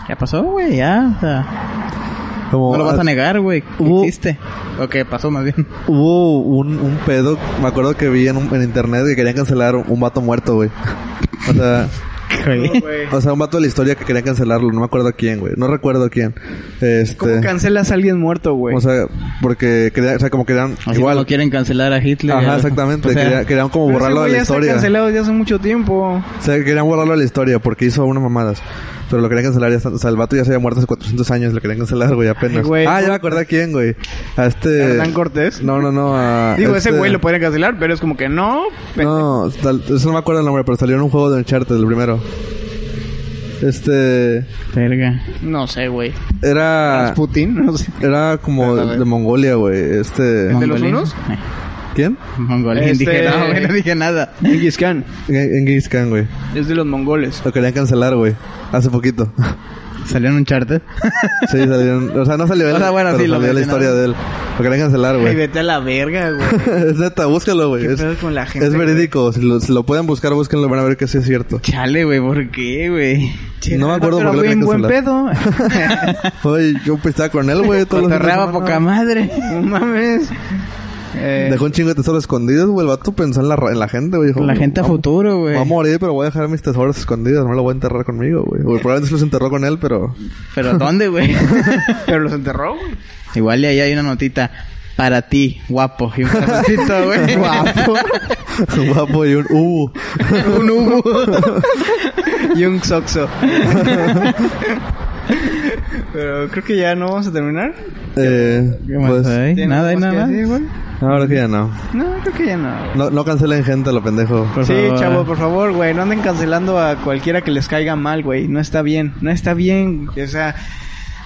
C: Ya pasó, güey, ya. O sea,
B: Como,
C: no lo vas a negar, güey. Existe. O que pasó más bien.
B: Hubo un, un pedo, me acuerdo que vi en, un- en internet que querían cancelar un, un vato muerto, güey. O sea, [LAUGHS] o sea, un vato de la historia que quería cancelarlo, no me acuerdo quién, güey. No recuerdo quién. Este,
A: ¿Cómo cancelas a alguien muerto, güey?
B: o sea, porque querían, o sea, como querían
C: Así
B: igual.
C: como quieren cancelar a Hitler.
B: Ajá,
C: ya-
B: exactamente.
C: o sea,
B: querían, querían como borrarlo de la
A: ya
B: historia.
A: cancelado desde hace mucho tiempo.
B: O sea, querían borrarlo de la historia porque hizo unas mamadas. Pero lo querían cancelar ya O sea, el vato ya se había muerto hace 400 años. Lo querían cancelar, güey, apenas.
A: Ay, güey.
B: ah, ya me acordé a quién, güey. A este...
A: Hernán Cortés.
B: No, no, no. A
A: Digo,
B: este-
A: ese güey lo podrían cancelar, pero es como que no.
B: No, tal- eso no me acuerdo el nombre, pero salió en un juego de Uncharted, el primero. Este...
C: Verga.
A: No sé, güey.
B: Era...
A: Putin, [LAUGHS] no sé.
B: Era como de Mongolia, güey. Este...
A: ¿De los unos?
C: Eh,
B: ¿Quién?
C: Mongolín.
A: Este-
C: Dije, no, güey, no dije nada.
A: Genghis Khan.
B: En Genghis Khan, güey.
A: Es de los mongoles.
B: Lo querían cancelar, güey. Hace poquito.
C: Salió en un charter. [LAUGHS]
B: Sí, salieron... O sea, no salió él,
C: O sea, bueno,
B: pero
C: sí, lo
B: salió la
C: mencionaron.
B: historia de él. Lo querían cancelar,
A: Ay,
B: güey.
A: vete a la verga, güey. [LAUGHS]
B: es neta, búscalo, güey.
A: ¿Qué
B: Es,
A: pedo con la gente,
B: es verídico. Si lo, si lo pueden buscar, búsquenlo. Van a ver que sí es cierto.
C: Chale, güey, ¿por qué, güey?
B: No me acuerdo por qué lo
A: bien
B: querían
A: buen pedo. [LAUGHS]
B: Oye, yo estaba con él, güey. todos los fines de
C: Cotorreaba
B: semana.
C: poca madre.
A: no mames. Eh,
B: Dejó un chingo de tesoros escondidos, güey. El vato pensó en la, en la gente, güey.
C: La gente a
B: "Vamos-
C: futuro, güey.
B: Voy a morir, pero voy a dejar mis tesoros escondidos. No lo voy a enterrar conmigo, güey. Probablemente se los enterró con él, pero...
C: Pero ¿dónde, güey? [LAUGHS]
A: pero los enterró, güey.
C: Igual y ahí hay una notita. Para ti, guapo. Y un corazoncito, güey. [LAUGHS] Guapo. [LAUGHS]
B: Guapo y un... Uh.
C: un Hugo.
A: Y un Soxo. Pero creo que ya no vamos a terminar.
B: Eh,
C: ¿Qué más
B: pues...
C: hay?
A: ¿Tienes
C: Nada, hay nada
A: que
C: más.
A: decir?
B: Ahora que ya no.
A: No, creo que ya no.
B: No, no cancelen gente, lo pendejo.
C: Por
A: sí,
C: favor.
A: chavo, por favor, güey, no anden cancelando a cualquiera que les caiga mal, güey. No está bien, no está bien. O sea,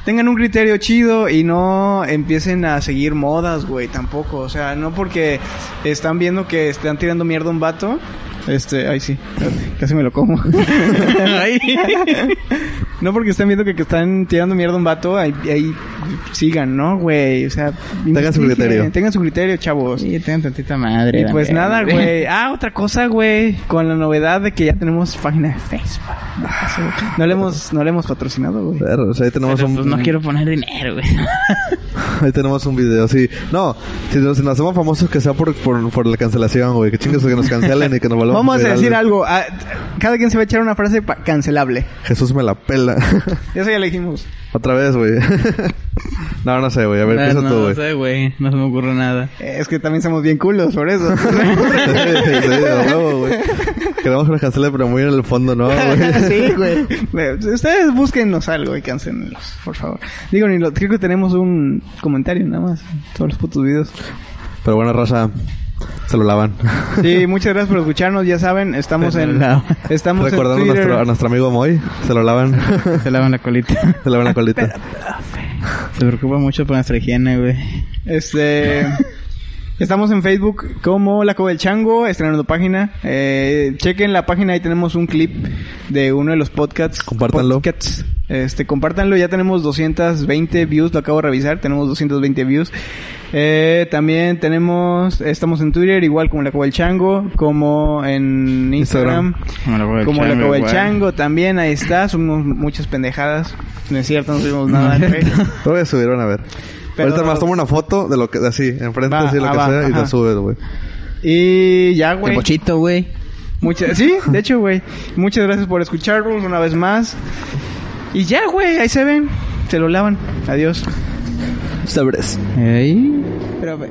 A: tengan un criterio chido y no empiecen a seguir modas, güey, tampoco. O sea, no porque están viendo que están tirando mierda a un vato. Este, ay sí, casi me lo como. [LAUGHS] [LAUGHS] No porque están viendo que, que están tirando mierda a un vato, ahí, ahí sigan, ¿no, güey? O sea,
B: Tengan su criterio.
A: Tengan su criterio, chavos.
C: Sí, tengan tantita madre.
A: Y pues nada, güey. Ah, otra cosa, güey. Con la novedad de que ya tenemos página de Facebook. No le hemos, no le hemos patrocinado, güey.
B: Pero, o sea, ahí tenemos
C: Pero,
B: un...
C: pues no quiero poner dinero, güey. [LAUGHS]
B: Ahí tenemos un video, sí. No, si nos, si nos hacemos famosos que sea por, por, por la cancelación, güey. Que chingas que nos cancelen y que nos volvamos
A: Vamos a decir algo. Ah, Cada quien se va a echar una frase pa- cancelable.
B: Jesús me la pela. [LAUGHS]
A: Eso ya dijimos.
B: Otra vez, güey. [LAUGHS] no, no sé, güey. A ver, empieza
C: no,
B: tú, güey.
C: No sé, güey. No se me ocurre nada.
A: Eh, Es que también somos bien culos, por eso. [LAUGHS]
B: sí, sí, de huevo, güey. Queremos que nos cancelen, pero muy en el fondo, ¿no, güey?
A: sí, güey. Ustedes búsquennos algo y cancelenlos, por favor. Digo, ni lo, creo que tenemos un comentario nada más. Todos los putos videos.
B: Pero bueno, raza, se lo lavan.
A: Sí, muchas gracias por escucharnos. Ya saben, estamos
C: Se
A: en estamos
B: Recordando a
A: en
B: nuestro, a nuestro amigo Moy, se lo lavan. [LAUGHS]
C: Se lavan la colita.
B: se lavan la colita.
C: Se preocupa mucho por nuestra higiene, güey.
A: Este [LAUGHS] Estamos en Facebook como La Cova del Chango, estrenando página. Eh, chequen la página, ahí tenemos un clip de uno de los podcasts.
B: Compártanlo.
A: Podcasts. Este, compártanlo, ya tenemos 220 views, lo acabo de revisar, tenemos 220 views. Eh, también tenemos, estamos en Twitter, igual como La Cova del Chango, como en Instagram,
C: Como la Cova del
A: como La
C: Chango,
A: Cova del
C: igual.
A: Chango, también ahí está, somos muchas pendejadas. No es cierto, no subimos nada. [LAUGHS] güey.
B: Lo voy a subir, van a ver.
A: Pero-
B: Ahorita más tomo una foto de lo que, así, enfrente,
A: Va,
B: así, lo
A: ah,
B: que
A: va,
B: sea, y
A: ajá.
B: la subes, güey.
A: Y ya,
C: El
A: güey.
C: pochito, güey.
A: Muchas, sí, de hecho, güey. Muchas gracias por escucharnos una vez más. Y ya, güey, ahí se ven. Se lo lavan. Adiós.
B: Sabres.
C: Ey.
A: Pero, güey.